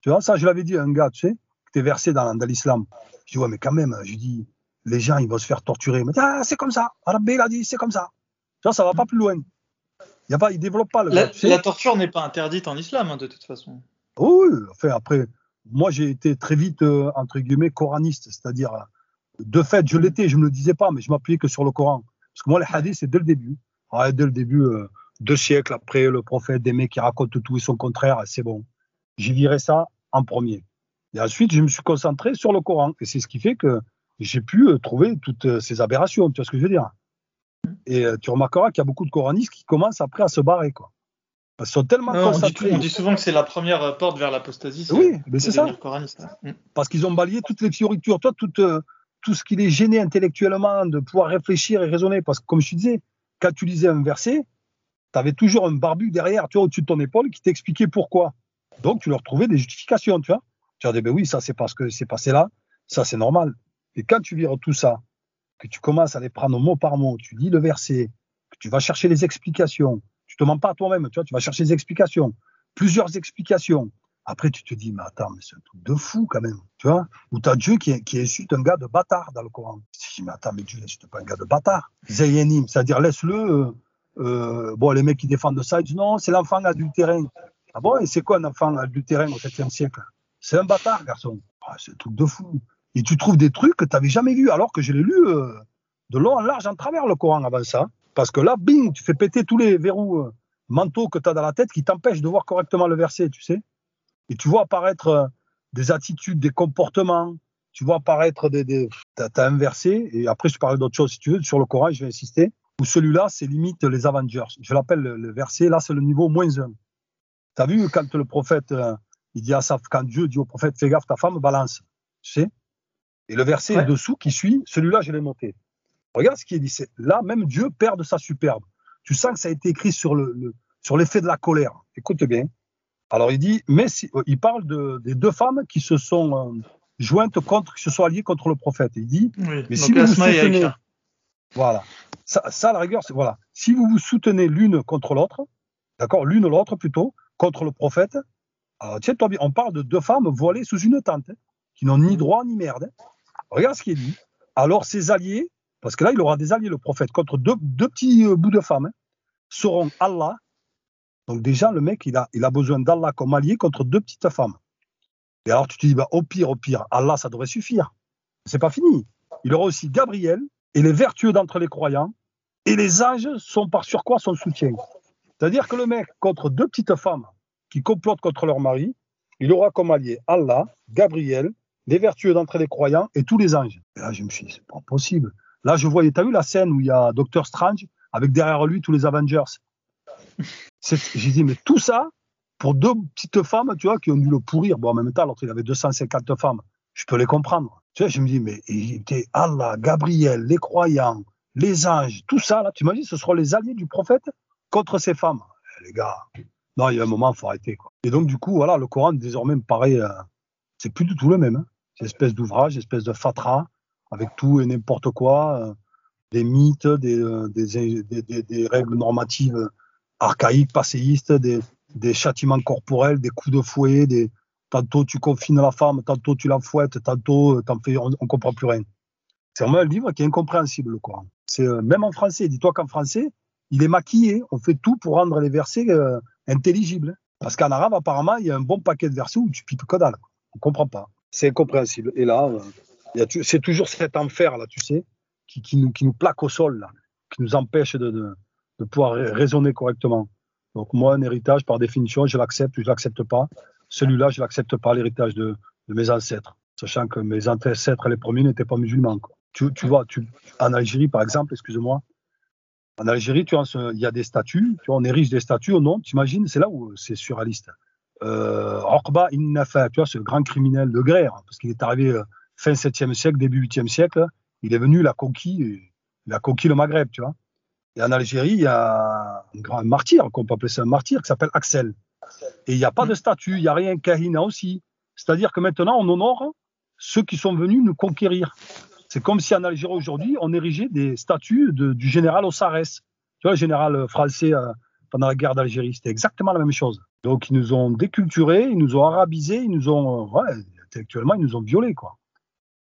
Tu vois, ça, je l'avais dit à un gars, tu sais, qui était versé dans, dans l'islam. Je dis, ouais, mais quand même, je dis, les gens, ils vont se faire torturer. Il m'a dit, ah, c'est comme ça. Arabé, il a dit, c'est comme ça. Tu vois, ça va pas plus loin. Il y a pas, pas le. La, la torture n'est pas interdite en islam, hein, de toute façon. Oui, enfin, après, moi, j'ai été très vite, euh, entre guillemets, coraniste. C'est-à-dire, de fait, je l'étais, je ne me le disais pas, mais je m'appuyais que sur le Coran. Parce que moi, les hadiths, c'est dès le début. Ouais, dès le début, euh, deux siècles après, le prophète, des mecs qui racontent tout et son contraire, c'est bon. J'y virais ça en premier. Et ensuite, je me suis concentré sur le Coran. Et c'est ce qui fait que j'ai pu euh, trouver toutes euh, ces aberrations. Tu vois ce que je veux dire Et tu remarqueras qu'il y a beaucoup de coranistes qui commencent après à se barrer. Quoi. Ils sont tellement concentrés. On dit, souvent que c'est la première porte vers l'apostasie. Oui, mais c'est ça. Mm. Parce qu'ils ont balayé toutes les fioritures, toi, tout, tout ce qui les gênait intellectuellement de pouvoir réfléchir et raisonner. Parce que, comme je te disais, quand tu lisais un verset, tu avais toujours un barbu derrière, tu vois, au-dessus de ton épaule, qui t'expliquait pourquoi. Donc, tu leur trouvais des justifications, tu vois. Tu dis, ben oui, ça, c'est parce que c'est passé là, ça, c'est normal. Et quand tu vires tout ça, que tu commences à les prendre mot par mot, tu lis le verset, que tu vas chercher les explications, tu te mens pas à toi-même, tu vas chercher des explications, plusieurs explications. Après, tu te dis, mais attends, mais c'est un truc de fou quand même, tu vois. Ou tu as Dieu qui, qui insulte un gars de bâtard dans le Coran. Tu te dis, mais attends, mais Dieu n'insulte pas un gars de bâtard. Zayanim, c'est-à-dire laisse-le, euh, euh, bon, les mecs qui défendent ça, ils disent non, c'est l'enfant adultérin. Ah bon, et c'est quoi un enfant adultérin au 7e siècle? C'est un bâtard, garçon. Ah, c'est un truc de fou. Et tu trouves des trucs que tu n'avais jamais vus, alors que je l'ai lu euh, de long en large en travers le Coran avant ça. Parce que là, bing, tu fais péter tous les verrous euh, mentaux que tu as dans la tête qui t'empêchent de voir correctement le verset, tu sais. Et tu vois apparaître des attitudes, des comportements, tu vois apparaître des. des... Tu as, un verset, et après je parle d'autres choses si tu veux, sur le Coran, je vais insister où celui-là, c'est limite les Avengers. Je l'appelle le, verset, là, c'est le niveau moins 1. Tu as vu quand le prophète, euh, il dit à sa, quand Dieu dit au prophète, fais gaffe, ta femme balance. Tu sais? Et le verset dessous qui suit, celui-là, je l'ai noté. Regarde ce qui est dit. Là, même Dieu perd de sa superbe. Tu sens que ça a été écrit sur le, sur l'effet de la colère. Écoute bien. Alors il dit, mais euh, il parle de, des deux femmes qui se sont euh, jointes contre, qui se sont alliées contre le prophète. Il dit, mais si vous, soutenez, voilà, ça, ça, à la rigueur, c'est voilà. Si vous vous soutenez l'une contre l'autre, d'accord, l'une l'autre plutôt, contre le prophète, alors, tiens, toi, on parle de deux femmes voilées sous une tente, hein, qui n'ont ni droit ni merde. Hein. Regarde ce qu'il dit. Alors, ses alliés, parce que là, il aura des alliés, le prophète, contre deux, petits euh, bouts de femmes, hein, seront Allah. Donc, déjà, le mec, il a, il a besoin d'Allah comme allié contre deux petites femmes. Et alors, tu te dis, bah, au pire, au pire, Allah, ça devrait suffire. C'est pas fini. Il aura aussi Gabriel, et les vertueux d'entre les croyants, et les anges sont par surcroît son soutien. C'est-à-dire que le mec, contre deux petites femmes qui complotent contre leur mari, il aura comme allié Allah, Gabriel, les vertueux d'entre les croyants et tous les anges. Et là, je me suis dit, c'est pas possible. Là, je voyais, t'as vu la scène où il y a Docteur Strange avec derrière lui tous les Avengers? J'ai dit, mais tout ça pour deux petites femmes, tu vois, qui ont dû le pourrir. Bon, en même temps, l'autre, il avait 250 femmes. Je peux les comprendre. Tu sais, je me dis, mais il était Allah, Gabriel, les croyants, les anges, tout ça, là, tu imagines, ce seront les alliés du prophète contre ces femmes. Eh, les gars, non, il y a un moment, il faut arrêter. Quoi. Et donc, du coup, voilà, le Coran, désormais, me paraît, euh, c'est plus du tout le même. Hein. C'est une espèce d'ouvrage, une espèce de fatra, avec tout et n'importe quoi, euh, des mythes, des, euh, des, règles normatives archaïques, passéistes, des, châtiments corporels, des coups de fouet, des, Tantôt tu confines la femme, tantôt tu la fouettes, tantôt fais, on, ne comprend plus rien. C'est vraiment un livre qui est incompréhensible, le Coran. C'est euh, même en français. Dis-toi qu'en français, il est maquillé. On fait tout pour rendre les versets euh, intelligibles. Parce qu'en arabe, apparemment, il y a un bon paquet de versets où tu pipes que dalle. On comprend pas. C'est incompréhensible. Et là, euh, c'est toujours cet enfer, là, tu sais, qui, nous, plaque au sol, qui nous empêche de, pouvoir raisonner correctement. Donc moi, un héritage, par définition, je l'accepte ou je l'accepte pas. Celui-là, je l'accepte pas, l'héritage de, mes ancêtres, sachant que mes ancêtres, les premiers, n'étaient pas musulmans. Tu, vois, en Algérie, par exemple, excuse-moi, en Algérie, tu il y a des statues, tu vois, on érige des statues au nom, tu imagines, c'est là où c'est surréaliste. Euh, Orba Innafa, tu vois, ce grand criminel de guerre, parce qu'il est arrivé euh, fin 7e siècle, début 8e siècle, il est venu, il a conquis, il a conquis le Maghreb, tu vois. Et en Algérie, il y a un grand martyr, qu'on peut appeler ça un martyr, qui s'appelle Axel. Et il n'y a pas de statue, il n'y a rien, Kahina aussi. C'est-à-dire que maintenant, on honore ceux qui sont venus nous conquérir. C'est comme si en Algérie aujourd'hui, on érigeait des statues du général Ossares. Tu vois, le général français euh, pendant la guerre d'Algérie. C'était exactement la même chose. Donc, ils nous ont déculturés, ils nous ont arabisés, ils nous ont, ouais, intellectuellement, ils nous ont violés, quoi.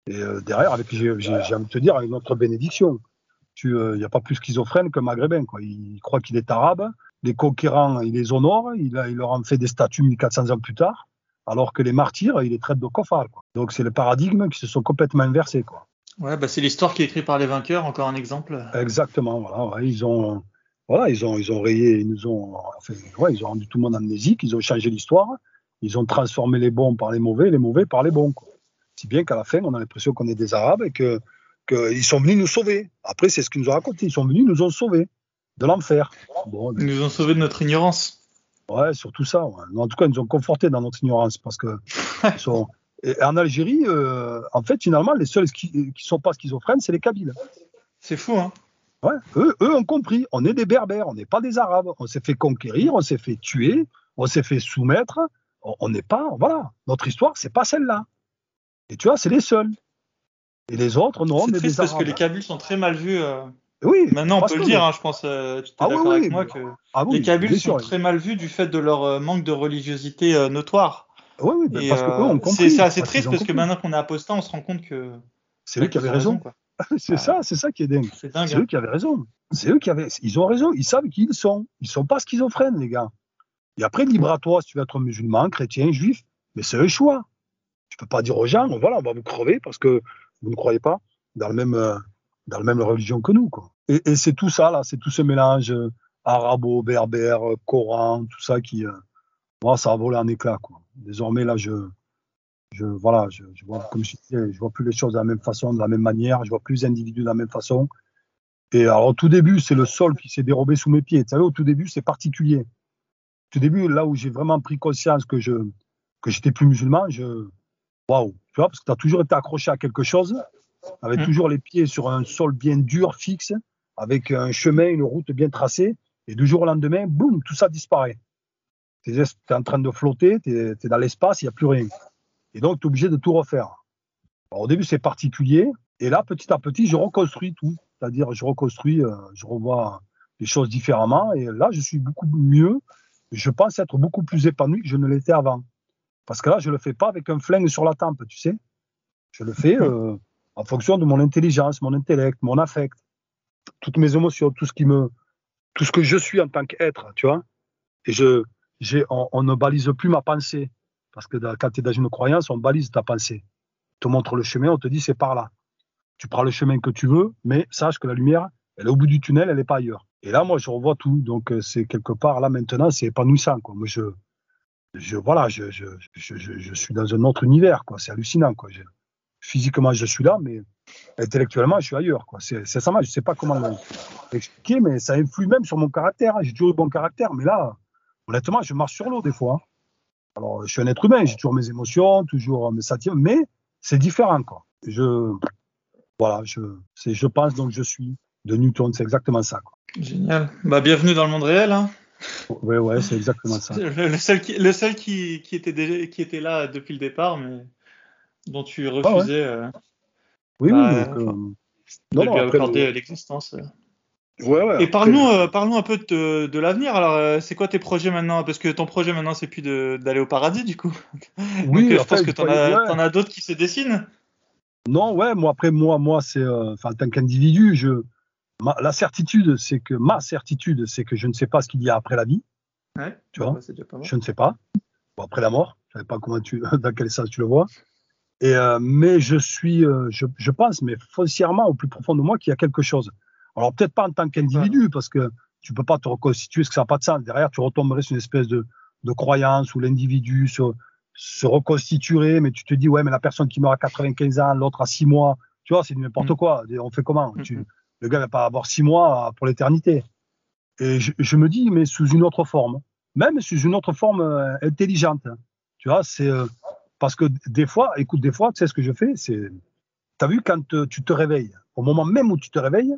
Et euh, derrière, avec, j'ai envie de te dire, avec notre bénédiction. Il n'y euh, a pas plus schizophrène qu'un maghrébin, quoi. Il croit qu'il est arabe, les conquérants, il les honore, il, leur en fait des statues 1400 ans plus tard, alors que les martyrs, il les traite de cofards, quoi. Donc, c'est le paradigme qui se sont complètement inversés, quoi. Ouais, bah c'est l'histoire qui est écrite par les vainqueurs, encore un exemple. Exactement, voilà. ils ont, voilà, ils ont, ils ont rayé, ils nous ont, enfin, ouais, ils ont rendu tout le monde amnésique, ils ont changé l'histoire, ils ont transformé les bons par les mauvais, les mauvais par les bons. Quoi. Si bien qu'à la fin, on a l'impression qu'on est des Arabes et que qu'ils sont venus nous sauver. Après, c'est ce qu'ils nous ont raconté. Ils sont venus, nous ont sauvés de l'enfer. Bon, ils nous ont sauvés de notre ignorance. Ouais, surtout ça. Ouais. En tout cas, ils nous ont confortés dans notre ignorance parce que ils sont, et en Algérie, euh, en fait, finalement, les seuls qui ne sont pas schizophrènes, c'est les Kabyles. C'est fou, hein Ouais, eux, eux ont compris. On est des Berbères, on n'est pas des Arabes. On s'est fait conquérir, on s'est fait tuer, on s'est fait soumettre. On n'est pas, voilà. Notre histoire, c'est pas celle-là. Et tu vois, c'est les seuls. Et les autres, non, on est des parce que les Kabyles sont très mal vus. Euh... Oui, maintenant on peut le dire, hein, je pense, euh, tu es ah, d'accord oui, avec moi, que ah, les Kabyles sont très mal vus du fait de leur euh, manque de religiosité euh, notoire. Oui, oui, bah, parce euh, C'est assez triste parce que maintenant qu'on est apostat, on se rend compte que. C'est eux qui avaient raison. c'est ça, c'est ça qui est dingue. C'est eux hein. qui avaient raison. C'est eux qui avaient. Ils ont raison. Ils savent qui ils sont. Ils sont pas schizophrènes, les gars. Et après, libre à toi si tu veux être musulman, chrétien, juif. Mais c'est un choix. Tu peux pas dire aux gens, voilà, on va vous crever parce que vous ne croyez pas dans le même, euh, dans la même religion que nous, quoi. Et, et c'est tout ça là, c'est tout ce mélange euh, arabo, berbère, coran, tout ça qui, moi, ça a volé en éclats, quoi. Désormais, là, je, je, voilà, je, vois, comme je disais, je vois plus les choses de la même façon, de la même manière, je vois plus les individus de la même façon. Et alors, au tout début, c'est le sol qui s'est dérobé sous mes pieds. Tu savez, au tout début, c'est particulier. Au tout début, là où j'ai vraiment pris conscience que je, que j'étais plus musulman, je, waouh, tu vois, parce que tu as toujours été accroché à quelque chose, avec mmh. toujours les pieds sur un sol bien dur, fixe, avec un chemin, une route bien tracée, et du jour au lendemain, boum, tout ça disparaît tu es, en train de flotter, tu es, dans l'espace, il n'y a plus rien. Et donc, tu es obligé de tout refaire. au début, c'est particulier. Et là, petit à petit, je reconstruis tout. C'est-à-dire, je reconstruis, euh, je revois les choses différemment. Et là, je suis beaucoup mieux. Je pense être beaucoup plus épanoui que je ne l'étais avant. Parce que là, je ne le fais pas avec un flingue sur la tempe, tu sais. Je le fais euh, en fonction de mon intelligence, mon intellect, mon affect, toutes mes émotions, tout ce qui me, tout ce que je suis en tant qu'être, tu vois. Et je, on, on, ne balise plus ma pensée. Parce que quand tu es dans une croyance, on balise ta pensée. On te montre le chemin, on te dit c'est par là. Tu prends le chemin que tu veux, mais sache que la lumière, elle est au bout du tunnel, elle n'est pas ailleurs. Et là, moi, je revois tout. Donc, euh, c'est quelque part, là, maintenant, c'est épanouissant. Moi, je, je, voilà, je, je, je, je, suis dans un autre univers. C'est hallucinant. Quoi. physiquement, je suis là, mais intellectuellement, je suis ailleurs. Quoi. C'est, ça, je ne sais pas comment l'expliquer, mais ça influe même sur mon caractère. J'ai toujours eu bon caractère, mais là, honnêtement, je marche sur l'eau des fois. Hein. Alors, je suis un être humain, j'ai toujours mes émotions, toujours mes sentiments, mais c'est différent, quoi. Je, voilà, je, c'est, je pense donc je suis de Newton, c'est exactement ça. Quoi. Génial. Bah, bienvenue dans le monde réel. Hein. Ouais, ouais, c'est exactement ça. Le, seul, qui, le seul qui, qui, était qui était là depuis le départ, mais dont tu refusais. Ah euh, oui, oui, bah, donc, euh, non, de lui accorder l'existence. Euh. Et parle-nous, euh, parle-nous un peu de, de l'avenir. Alors, euh, c'est quoi tes projets maintenant? Parce que ton projet maintenant, c'est plus d'aller au paradis, du coup. Oui, Donc, je pense que tu en, as d'autres qui se dessinent. Non, ouais, moi après moi, moi c'est, euh, enfin, en tant qu'individu, je, la certitude, c'est que ma certitude, c'est que je ne sais pas ce qu'il y a après la vie. Tu vois, je ne sais pas. Bon, après la mort, Je ne sais pas comment tu, dans quel sens tu le vois. Et, euh, mais je suis, euh, je, je, pense, mais foncièrement, au plus profond de moi, qu'il y a quelque chose. Alors peut-être pas en tant qu'individu, parce que tu peux pas te reconstituer, parce que ça n'a pas de sens. Derrière, tu retomberais sur une espèce de, de croyance où l'individu se, se reconstituerait, mais tu te dis, ouais, mais la personne qui meurt à 95 ans, l'autre à 6 mois, tu vois, c'est n'importe mm. quoi. On fait comment? Mm, tu, mm. Le gars va pas avoir 6 mois pour l'éternité. Et je, je, me dis, mais sous une autre forme, même sous une autre forme euh, intelligente. Tu vois, c'est euh, parce que des fois, écoute, des fois, tu sais ce que je fais, c'est, tu as vu quand euh, tu te réveilles, au moment même où tu te réveilles,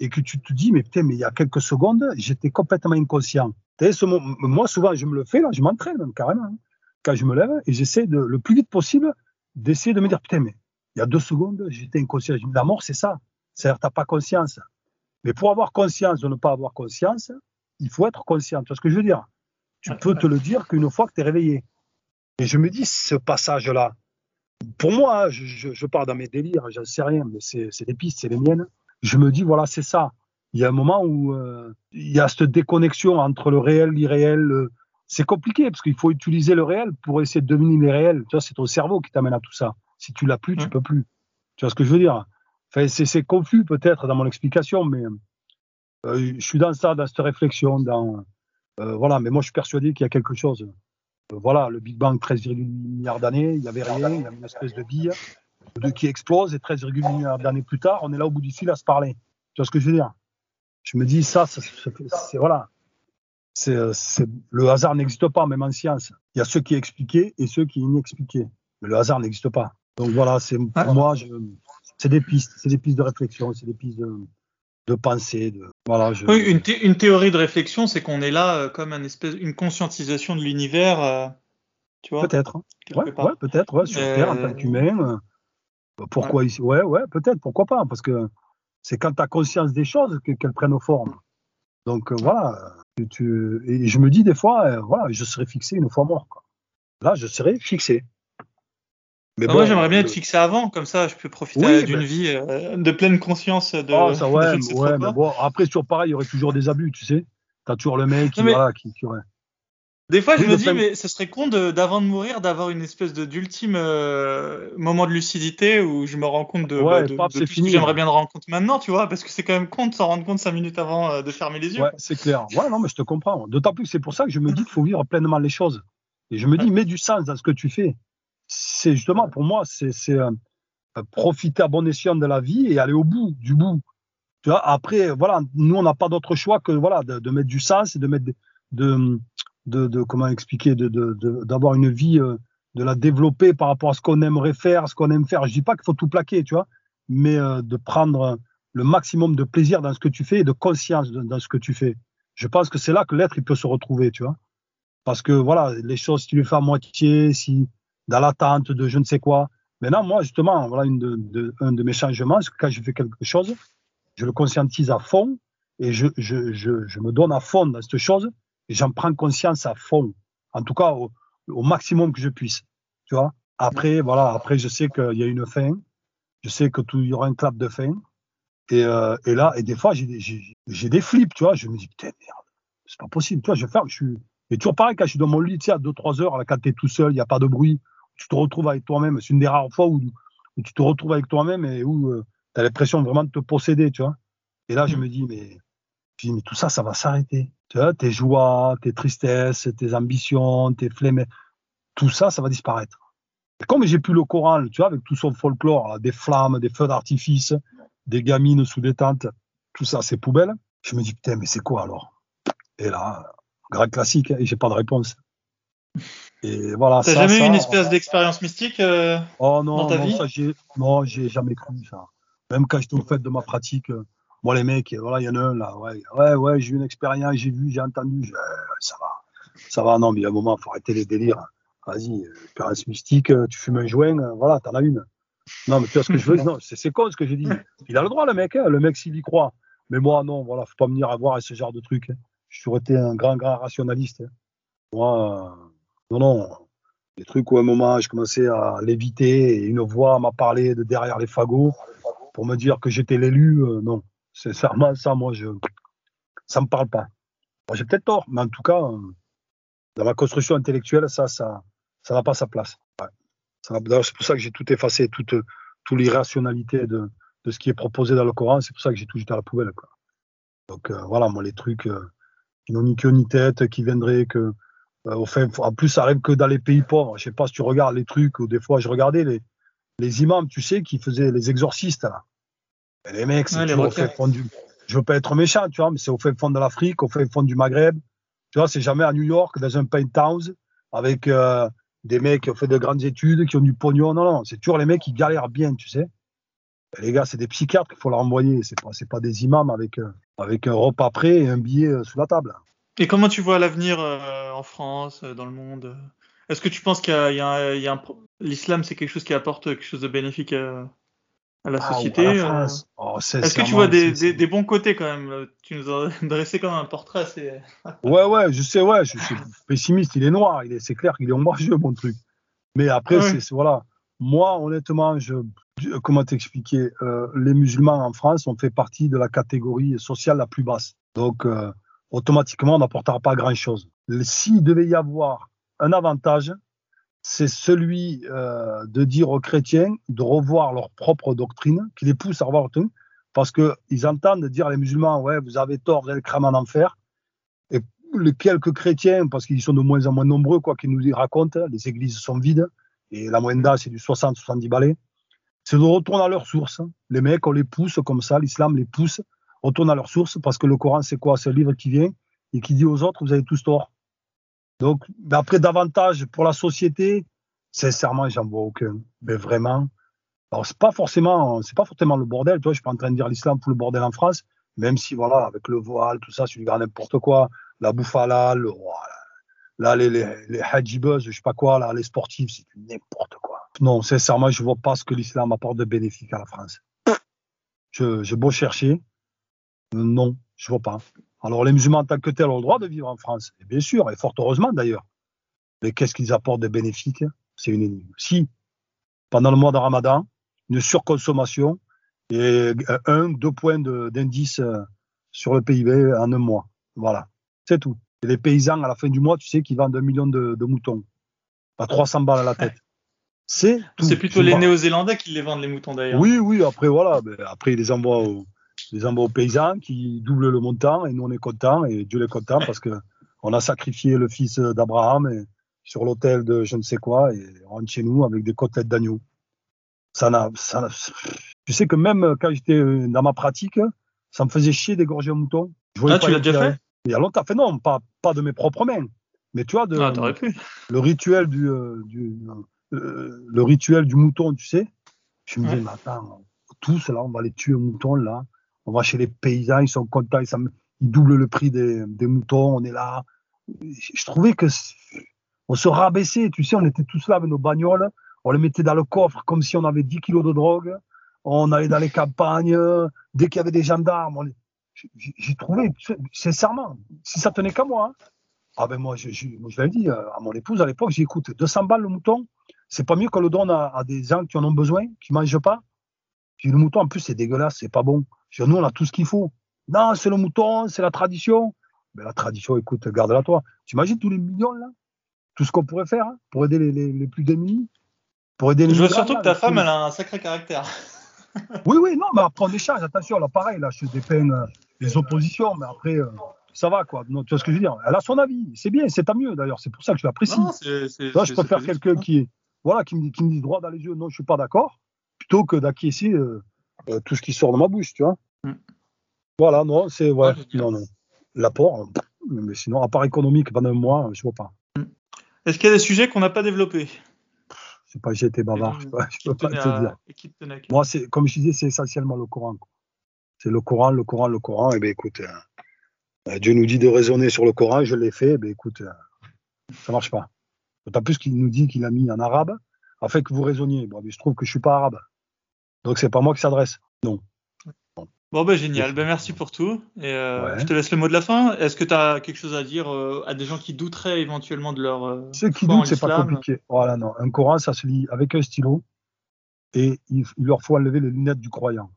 et que tu te dis, mais putain, mais il y a quelques secondes, j'étais complètement inconscient. Ce moi, souvent, je me le fais, là, je m'entraîne même carrément. Hein. Quand je me lève, et j'essaie de, le plus vite possible, d'essayer de me dire, putain, mais il y a deux secondes, j'étais inconscient. La mort, c'est ça. C'est-à-dire, t'as pas conscience. Mais pour avoir conscience de ne pas avoir conscience, il faut être conscient. Tu vois ce que je veux dire? Tu peux te le dire qu'une fois que tu es réveillé. Et je me dis, ce passage-là, pour moi, hein, je, je, pars dans mes délires, j'en sais rien, mais c'est des pistes, c'est les miennes. Je me dis, voilà, c'est ça. Il y a un moment où euh, il y a cette déconnexion entre le réel, l'irréel. C'est compliqué parce qu'il faut utiliser le réel pour essayer de dominer l'irréel. Tu vois, c'est ton cerveau qui t'amène à tout ça. Si tu l'as plus, tu peux plus. Tu vois ce que je veux dire? Enfin, c'est confus peut-être dans mon explication, mais euh, je suis dans ça, dans cette réflexion, dans euh, voilà. Mais moi, je suis persuadé qu'il y a quelque chose. Euh, voilà, le Big Bang, 13,8 milliards d'années, il n'y avait rien, il y avait une espèce de bille de, qui explose, et 13,8 milliards d'années plus tard, on est là au bout du fil à se parler. Tu vois ce que je veux dire? Je me dis, ça, c'est voilà. C'est le hasard n'existe pas, même en science. Il y a ceux qui expliquaient et ceux qui inexpliquaient. Mais le hasard n'existe pas. Donc voilà, c'est pour moi, c'est des pistes, c'est des pistes de réflexion, c'est des pistes de, de pensée. De, voilà, je... Oui, une, une, théorie de réflexion, c'est qu'on est là euh, comme un espèce, une conscientisation de l'univers. Euh, tu vois? Peut-être. Ouais, ouais peut-être, ouais, sur Terre en tant euh, qu'humain. Pourquoi ici Ouais, ouais, peut-être, pourquoi pas Parce que c'est quand tu as conscience des choses qu'elles prennent forme. Donc voilà. Tu, et je me dis des fois, voilà, je serais fixé une fois mort. Quoi. Là, je serais fixé. Mais moi, j'aimerais bien être fixé avant, comme ça, je peux profiter d'une vie euh, de pleine conscience de. Ça, ouais, ouais mais bon, après, toujours pareil, il y aurait toujours des abus, tu sais. T'as toujours le mec qui, voilà, qui, qui aurait. Des fois, je me dis, mais ce serait con d'avant de, mourir, d'avoir une espèce de d'ultime euh, moment de lucidité où je me rends compte de, ouais, bah, de, fini, j'aimerais bien me rendre compte maintenant, tu vois, parce que c'est quand même con de s'en rendre compte cinq minutes avant euh, de fermer les yeux. Ouais, c'est clair. Ouais, non, mais je te comprends. D'autant plus, c'est pour ça que je me dis qu'il faut vivre pleinement les choses. Et je me dis, mets du sens dans ce que tu fais c'est justement pour moi, c'est euh, profiter à bon escient de la vie et aller au bout du bout. Tu vois, après, voilà, nous on n'a pas d'autre choix que voilà de, de, mettre du sens et de mettre de, de, de comment expliquer, de d'avoir une vie, euh, de la développer par rapport à ce qu'on aimerait faire, ce qu'on aime faire. Je dis pas qu'il faut tout plaquer, tu vois, mais euh, de prendre le maximum de plaisir dans ce que tu fais et de conscience dans ce que tu fais. Je pense que c'est là que l'être il peut se retrouver, tu vois. Parce que voilà, les choses, si tu les fais à moitié, si dans l'attente de je ne sais quoi. Maintenant, moi, justement, voilà une de, un de mes changements, c'est que quand je fais quelque chose, je le conscientise à fond et je, je, je, je me donne à fond dans cette chose j'en prends conscience à fond. En tout cas, au, au, maximum que je puisse. Tu vois? Après, voilà, après, je sais qu'il y a une fin. Je sais que tout, il y aura un clap de fin. Et, euh, et là, et des fois, j'ai des, des flips, tu vois. Je me dis, putain, merde, c'est pas possible. Tu vois, je faire, je suis, et toujours pareil, quand je suis dans mon lit, tu sais, à 2-3 heures, là, quand tu es tout seul, il n'y a pas de bruit, tu te retrouves avec toi-même. C'est une des rares fois où, tu te retrouves avec toi-même et où euh, tu as l'impression vraiment de te posséder, tu vois. Et là, je mm. me dis, mais, mais tout ça, ça va s'arrêter. Tu vois, tes joies, tes tristesses, tes ambitions, tes flemmes, tout ça, ça va disparaître. Et comme j'ai plus le Coran, tu vois, avec tout son folklore, des flammes, des feux d'artifice, des gamines sous des tentes, tout ça, c'est poubelle. Je me dis, putain, mais c'est quoi alors? Et là, grand classique, hein, et j'ai pas de réponse. Et voilà. T'as jamais eu une espèce d'expérience mystique euh, oh non, dans ta non, vie? ça, non, j'ai jamais cru ça. Même quand j'étais au fait de ma pratique, moi les mecs, voilà, il y en a un là, ouais, ouais, ouais j'ai eu une expérience, j'ai vu, j'ai entendu, ça va, ça va, non, mais il y a un moment, il faut arrêter les délires. Vas-y, expérience mystique, tu fumes un joint, voilà, t'en as une. Non, mais tu vois ce que je veux Non, c'est, con ce que j'ai dit. Il a le droit, le mec, hein, le mec s'il y croit. Mais moi, non, voilà, faut pas venir à voir ce genre de truc. Hein. J'ai toujours été un grand, grand rationaliste. Hein. Moi, non, non. Des trucs où à un moment, je commençais à l'éviter et une voix m'a parlé de derrière les fagots pour me dire que j'étais l'élu. Euh, non, c'est ça, ça, moi, je, ça me parle pas. j'ai peut-être tort, mais en tout cas, euh, dans ma construction intellectuelle, ça, ça, Ça n'a pas sa place. C'est pour ça que j'ai tout effacé, toute, l'irrationalité de, de ce qui est proposé dans le Coran. C'est pour ça que j'ai tout jeté à la poubelle. Donc euh, voilà, moi, les trucs euh, qui n'ont ni queue ni tête, qui viendraient que. En plus, ça arrive que dans les pays pauvres. Je sais pas si tu regardes les trucs, ou des fois, je regardais les, les imams, tu sais, qui faisaient les exorcistes. Là. Et les mecs, c'est au fait fond du. Je veux pas être méchant, tu vois, mais c'est au fait fond de l'Afrique, au fait fond du Maghreb. Tu vois, c'est jamais à New York, dans un penthouse, avec des mecs qui ont fait de grandes études, qui ont du pognon. Non, non, c'est toujours les mecs qui galèrent bien, tu sais. les gars, c'est des psychiatres qu'il faut leur envoyer. C'est pas, pas des imams avec, euh, avec un repas prêt et un billet euh, sous la table. Et comment tu vois l'avenir euh, en France, dans le monde? Est-ce que tu penses qu'il y a, y a, l'islam, c'est quelque chose qui apporte quelque chose de bénéfique à, à la ah, société euh, oh, Est-ce que tu vois des, des, bons côtés quand même Tu nous as dressé comme un portrait. C'est... ouais, ouais, je sais, ouais, je suis pessimiste. Il est noir, il est, c'est clair qu'il est ombrageux, mon truc. Mais après, c'est, voilà. Moi, honnêtement, je, comment t'expliquer euh, Les musulmans en France ont fait partie de la catégorie sociale la plus basse. Donc, euh, automatiquement, on n'apportera pas grand-chose. S'il devait y avoir un avantage, c'est celui euh, de dire aux chrétiens de revoir leur propre doctrine, qui les pousse à revoir leur doctrine, parce qu'ils entendent dire les musulmans, ouais, vous avez tort, vous allez en enfer. Et les quelques chrétiens, parce qu'ils sont de moins en moins nombreux, quoi qu'ils nous racontent, les églises sont vides, et la moyenne d'âge, c'est du 60-70 balais, c'est de retourner à leur source. Les mecs, on les pousse comme ça, l'islam les pousse, retourne à leur source, parce que le Coran, c'est quoi? C'est un livre qui vient et qui dit aux autres, vous avez tous tort. Donc, après, davantage pour la société, sincèrement, j'en vois aucun. Mais vraiment. Alors, c'est pas forcément, c'est pas forcément le bordel. Toi, je suis pas en train de dire l'islam pour le bordel en France, même si, voilà, avec le voile, tout ça, c'est du n'importe quoi. La bouffe le, là, les, les, les je sais pas quoi, là, les sportifs, c'est n'importe quoi. Non, sincèrement, je vois pas ce que l'islam apporte de bénéfique à la France. Je, j'ai beau chercher. Non, je vois pas. Alors les musulmans en tant que tels ont le droit de vivre en France, et bien sûr, et fort heureusement d'ailleurs. Mais qu'est-ce qu'ils apportent de bénéfique C'est une énigme. Si, pendant le mois de Ramadan, une surconsommation et un, deux points d'indice euh, sur le PIB en un mois. Voilà, c'est tout. Et les paysans, à la fin du mois, tu sais qu'ils vendent un million de, moutons. À 300 balles à la tête. C'est plutôt les Néo-Zélandais qui les vendent, les moutons d'ailleurs. Oui, oui, après, voilà. après, ils les envoient au, les envoie aux paysans qui doublent le montant et nous on est content et Dieu est content parce que on a sacrifié le fils d'Abraham sur l'autel de je ne sais quoi et on rentre chez nous avec des côtelettes d'agneau. Ça n'a, ça tu sais que même quand j'étais dans ma pratique, ça me faisait chier d'égorger un mouton. ah, tu l'as déjà fait? Il y a longtemps. Fait non, pas, pas de mes propres mains. Mais tu vois, de, ah, pu. le rituel du, euh, du euh, le rituel du mouton, tu sais. Je me disais, mais attends, tous là, on va les tuer un mouton là on va chez les paysans, ils sont contents, ils, doublent le prix des, moutons, on est là. Je trouvais que on se rabaissait, tu sais, on était tous là avec nos bagnoles, on les mettait dans le coffre comme si on avait 10 kilos de drogue, on allait dans les campagnes, dès qu'il y avait des gendarmes, j'ai trouvé, sincèrement, si ça tenait qu'à moi, hein. ah ben moi, je, je, je l'ai dit euh, à mon épouse à l'époque, j'ai écoute, 200 balles le mouton, c'est pas mieux qu'on le donne à, des gens qui en ont besoin, qui mangent pas. Puis le mouton, en plus, c'est dégueulasse, c'est pas bon. Nous, on a tout ce qu'il faut. Non, c'est le mouton, c'est la tradition. Mais la tradition, écoute, garde-la toi. Tu imagines tous les millions là Tout ce qu'on pourrait faire hein, pour aider les, plus démunis pour aider les Je veux surtout que ta femme, elle a un sacré caractère. oui, oui, non, mais après on échange, attention, là pareil, là je dépeins euh, les oppositions, mais après euh, ça va quoi. tu vois ce que je veux dire? Elle a son avis, c'est bien, c'est à mieux d'ailleurs, c'est pour ça que je l'apprécie. je préfère quelqu'un qui, voilà, qui, me, qui me dit droit dans les yeux, non, je suis pas d'accord, plutôt que d'acquiescer euh, euh, tout ce qui sort de ma bouche, tu vois. Mm. Voilà, non, c'est ouais, non, non. L'apport, mais sinon, à part économique pendant un mois, je vois pas. Mm. Est-ce qu'il y a des sujets qu'on n'a pas développés? Je sais pas, j'ai été bavard, je, peux pas te dire. Moi, c'est comme je disais, c'est essentiellement le Coran. C'est le Coran, le Coran, le Coran. Et ben écoute, euh, Dieu nous dit de raisonner sur le Coran, je l'ai fait. Ben écoute, ça ça marche pas. D'autant plus qu'il nous dit qu'il a mis en arabe afin que vous raisonniez. Bon, mais je trouve que je suis pas arabe. Donc c'est pas moi qui s'adresse. Non. Bon, ben génial. Ben, merci pour tout. Et euh, je te laisse le mot de la fin. Est-ce que tu as quelque chose à dire euh, à des gens qui douteraient éventuellement de leur. Euh, Ceux qui doutent, c'est pas compliqué. Voilà, non. Un Coran, ça se lit avec un stylo et il, leur faut enlever les lunettes du croyant.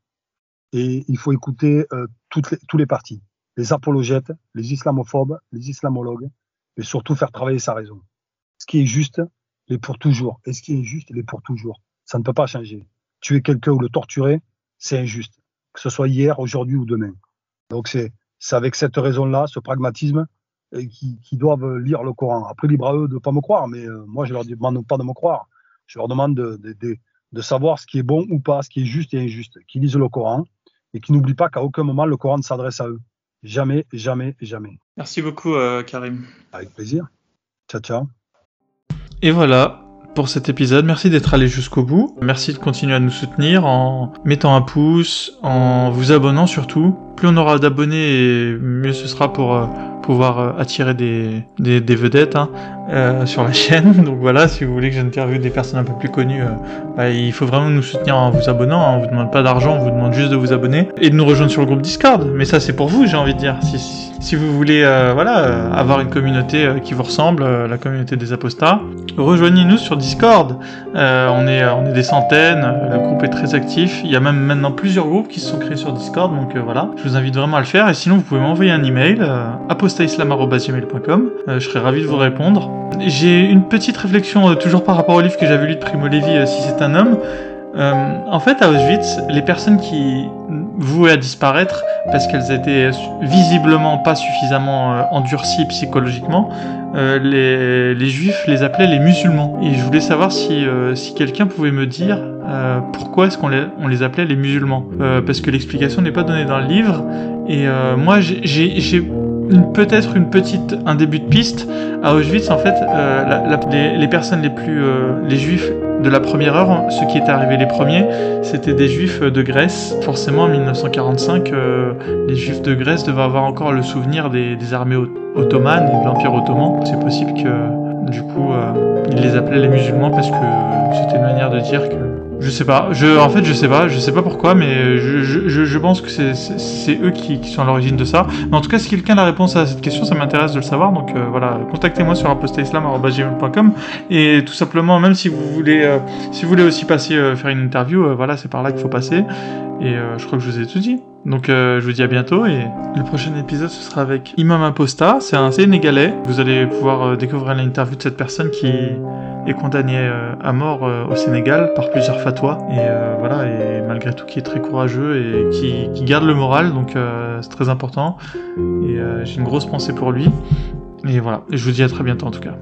Et il faut écouter toutes les, tous les partis les apologètes, les islamophobes, les islamologues, et surtout faire travailler sa raison. Ce qui est juste, il est pour toujours. Et ce qui est injuste, il est pour toujours. Ça ne peut pas changer. Tuer quelqu'un ou le torturer, c'est injuste. Que ce soit hier, aujourd'hui ou demain. Donc c'est avec cette raison-là, ce pragmatisme, euh, qui, qui, doivent lire le Coran. Après, libre à eux de ne pas me croire, mais euh, moi, je leur demande pas de me croire. Je leur demande de, de, de, de, savoir ce qui est bon ou pas, ce qui est juste et injuste. Qu'ils lisent le Coran et qu'ils n'oublient pas qu'à aucun moment, le Coran ne s'adresse à eux. Jamais, jamais, jamais. Merci beaucoup, euh, Karim. Avec plaisir. Ciao, ciao. Et voilà pour cet épisode. Merci d'être allé jusqu'au bout. Merci de continuer à nous soutenir en mettant un pouce, en vous abonnant surtout. Plus on aura d'abonnés, mieux ce sera pour euh, pouvoir euh, attirer des, des, vedettes hein, euh, sur la chaîne. Donc voilà, si vous voulez que j'interviewe des personnes un peu plus connues, euh, bah, il faut vraiment nous soutenir en vous abonnant. Hein. On vous demande pas d'argent, on vous demande juste de vous abonner et de nous rejoindre sur le groupe Discord. Mais ça, c'est pour vous, j'ai envie de dire. Si, si, si vous voulez, euh, voilà, euh, avoir une communauté euh, qui vous ressemble, la communauté des apostats, rejoignez-nous sur Discord. on est, on est des centaines. Le groupe est très actif. Il y a même maintenant plusieurs groupes qui se sont créés sur Discord. Donc voilà, je vous invite vraiment à le faire. Et sinon, vous pouvez m'envoyer un email apostaislam.gmail.com. je serai ravi de vous répondre. J'ai une petite réflexion toujours par rapport au livre que j'avais lu de Primo Levi, Si c'est un homme. Euh, en fait, à Auschwitz, les personnes qui vouaient à disparaître parce qu'elles étaient visiblement pas suffisamment euh, endurcies psychologiquement, euh, les, juifs les appelaient les musulmans. Et je voulais savoir si, si quelqu'un pouvait me dire pourquoi est-ce qu'on les, appelait les musulmans. parce que l'explication n'est pas donnée dans le livre. Et moi, j'ai peut-être une petite, un début de piste. À Auschwitz, en fait, les, personnes les plus, les juifs de la première heure, ce qui est arrivé les premiers, c'était des juifs de Grèce. Forcément, en 1945, euh, les juifs de Grèce devaient avoir encore le souvenir des, des armées ottomanes et de l'Empire ottoman. C'est possible que, du coup, euh, ils les appelaient les musulmans parce que c'était une manière de dire que je sais pas. Je, en fait, je sais pas. Je sais pas pourquoi, mais je, je, je pense que c'est eux qui, qui, sont à l'origine de ça. Mais en tout cas, si quelqu'un a la réponse à cette question, ça m'intéresse de le savoir. Donc euh, voilà, contactez-moi sur apostaislam.gmail.com et tout simplement, même si vous voulez, euh, si vous voulez aussi passer euh, faire une interview, euh, voilà, c'est par là qu'il faut passer. Et euh, je crois que je vous ai tout dit. Donc euh, je vous dis à bientôt et le prochain épisode ce sera avec Imam Aposta, c'est un Sénégalais. Vous allez pouvoir découvrir l'interview de cette personne qui est condamnée euh, à mort euh, au Sénégal par plusieurs fatwas. Et euh, voilà et malgré tout qui est très courageux et qui, qui garde le moral. Donc c'est très important. Et j'ai une grosse pensée pour lui. Et voilà. Et je vous dis à très bientôt en tout cas.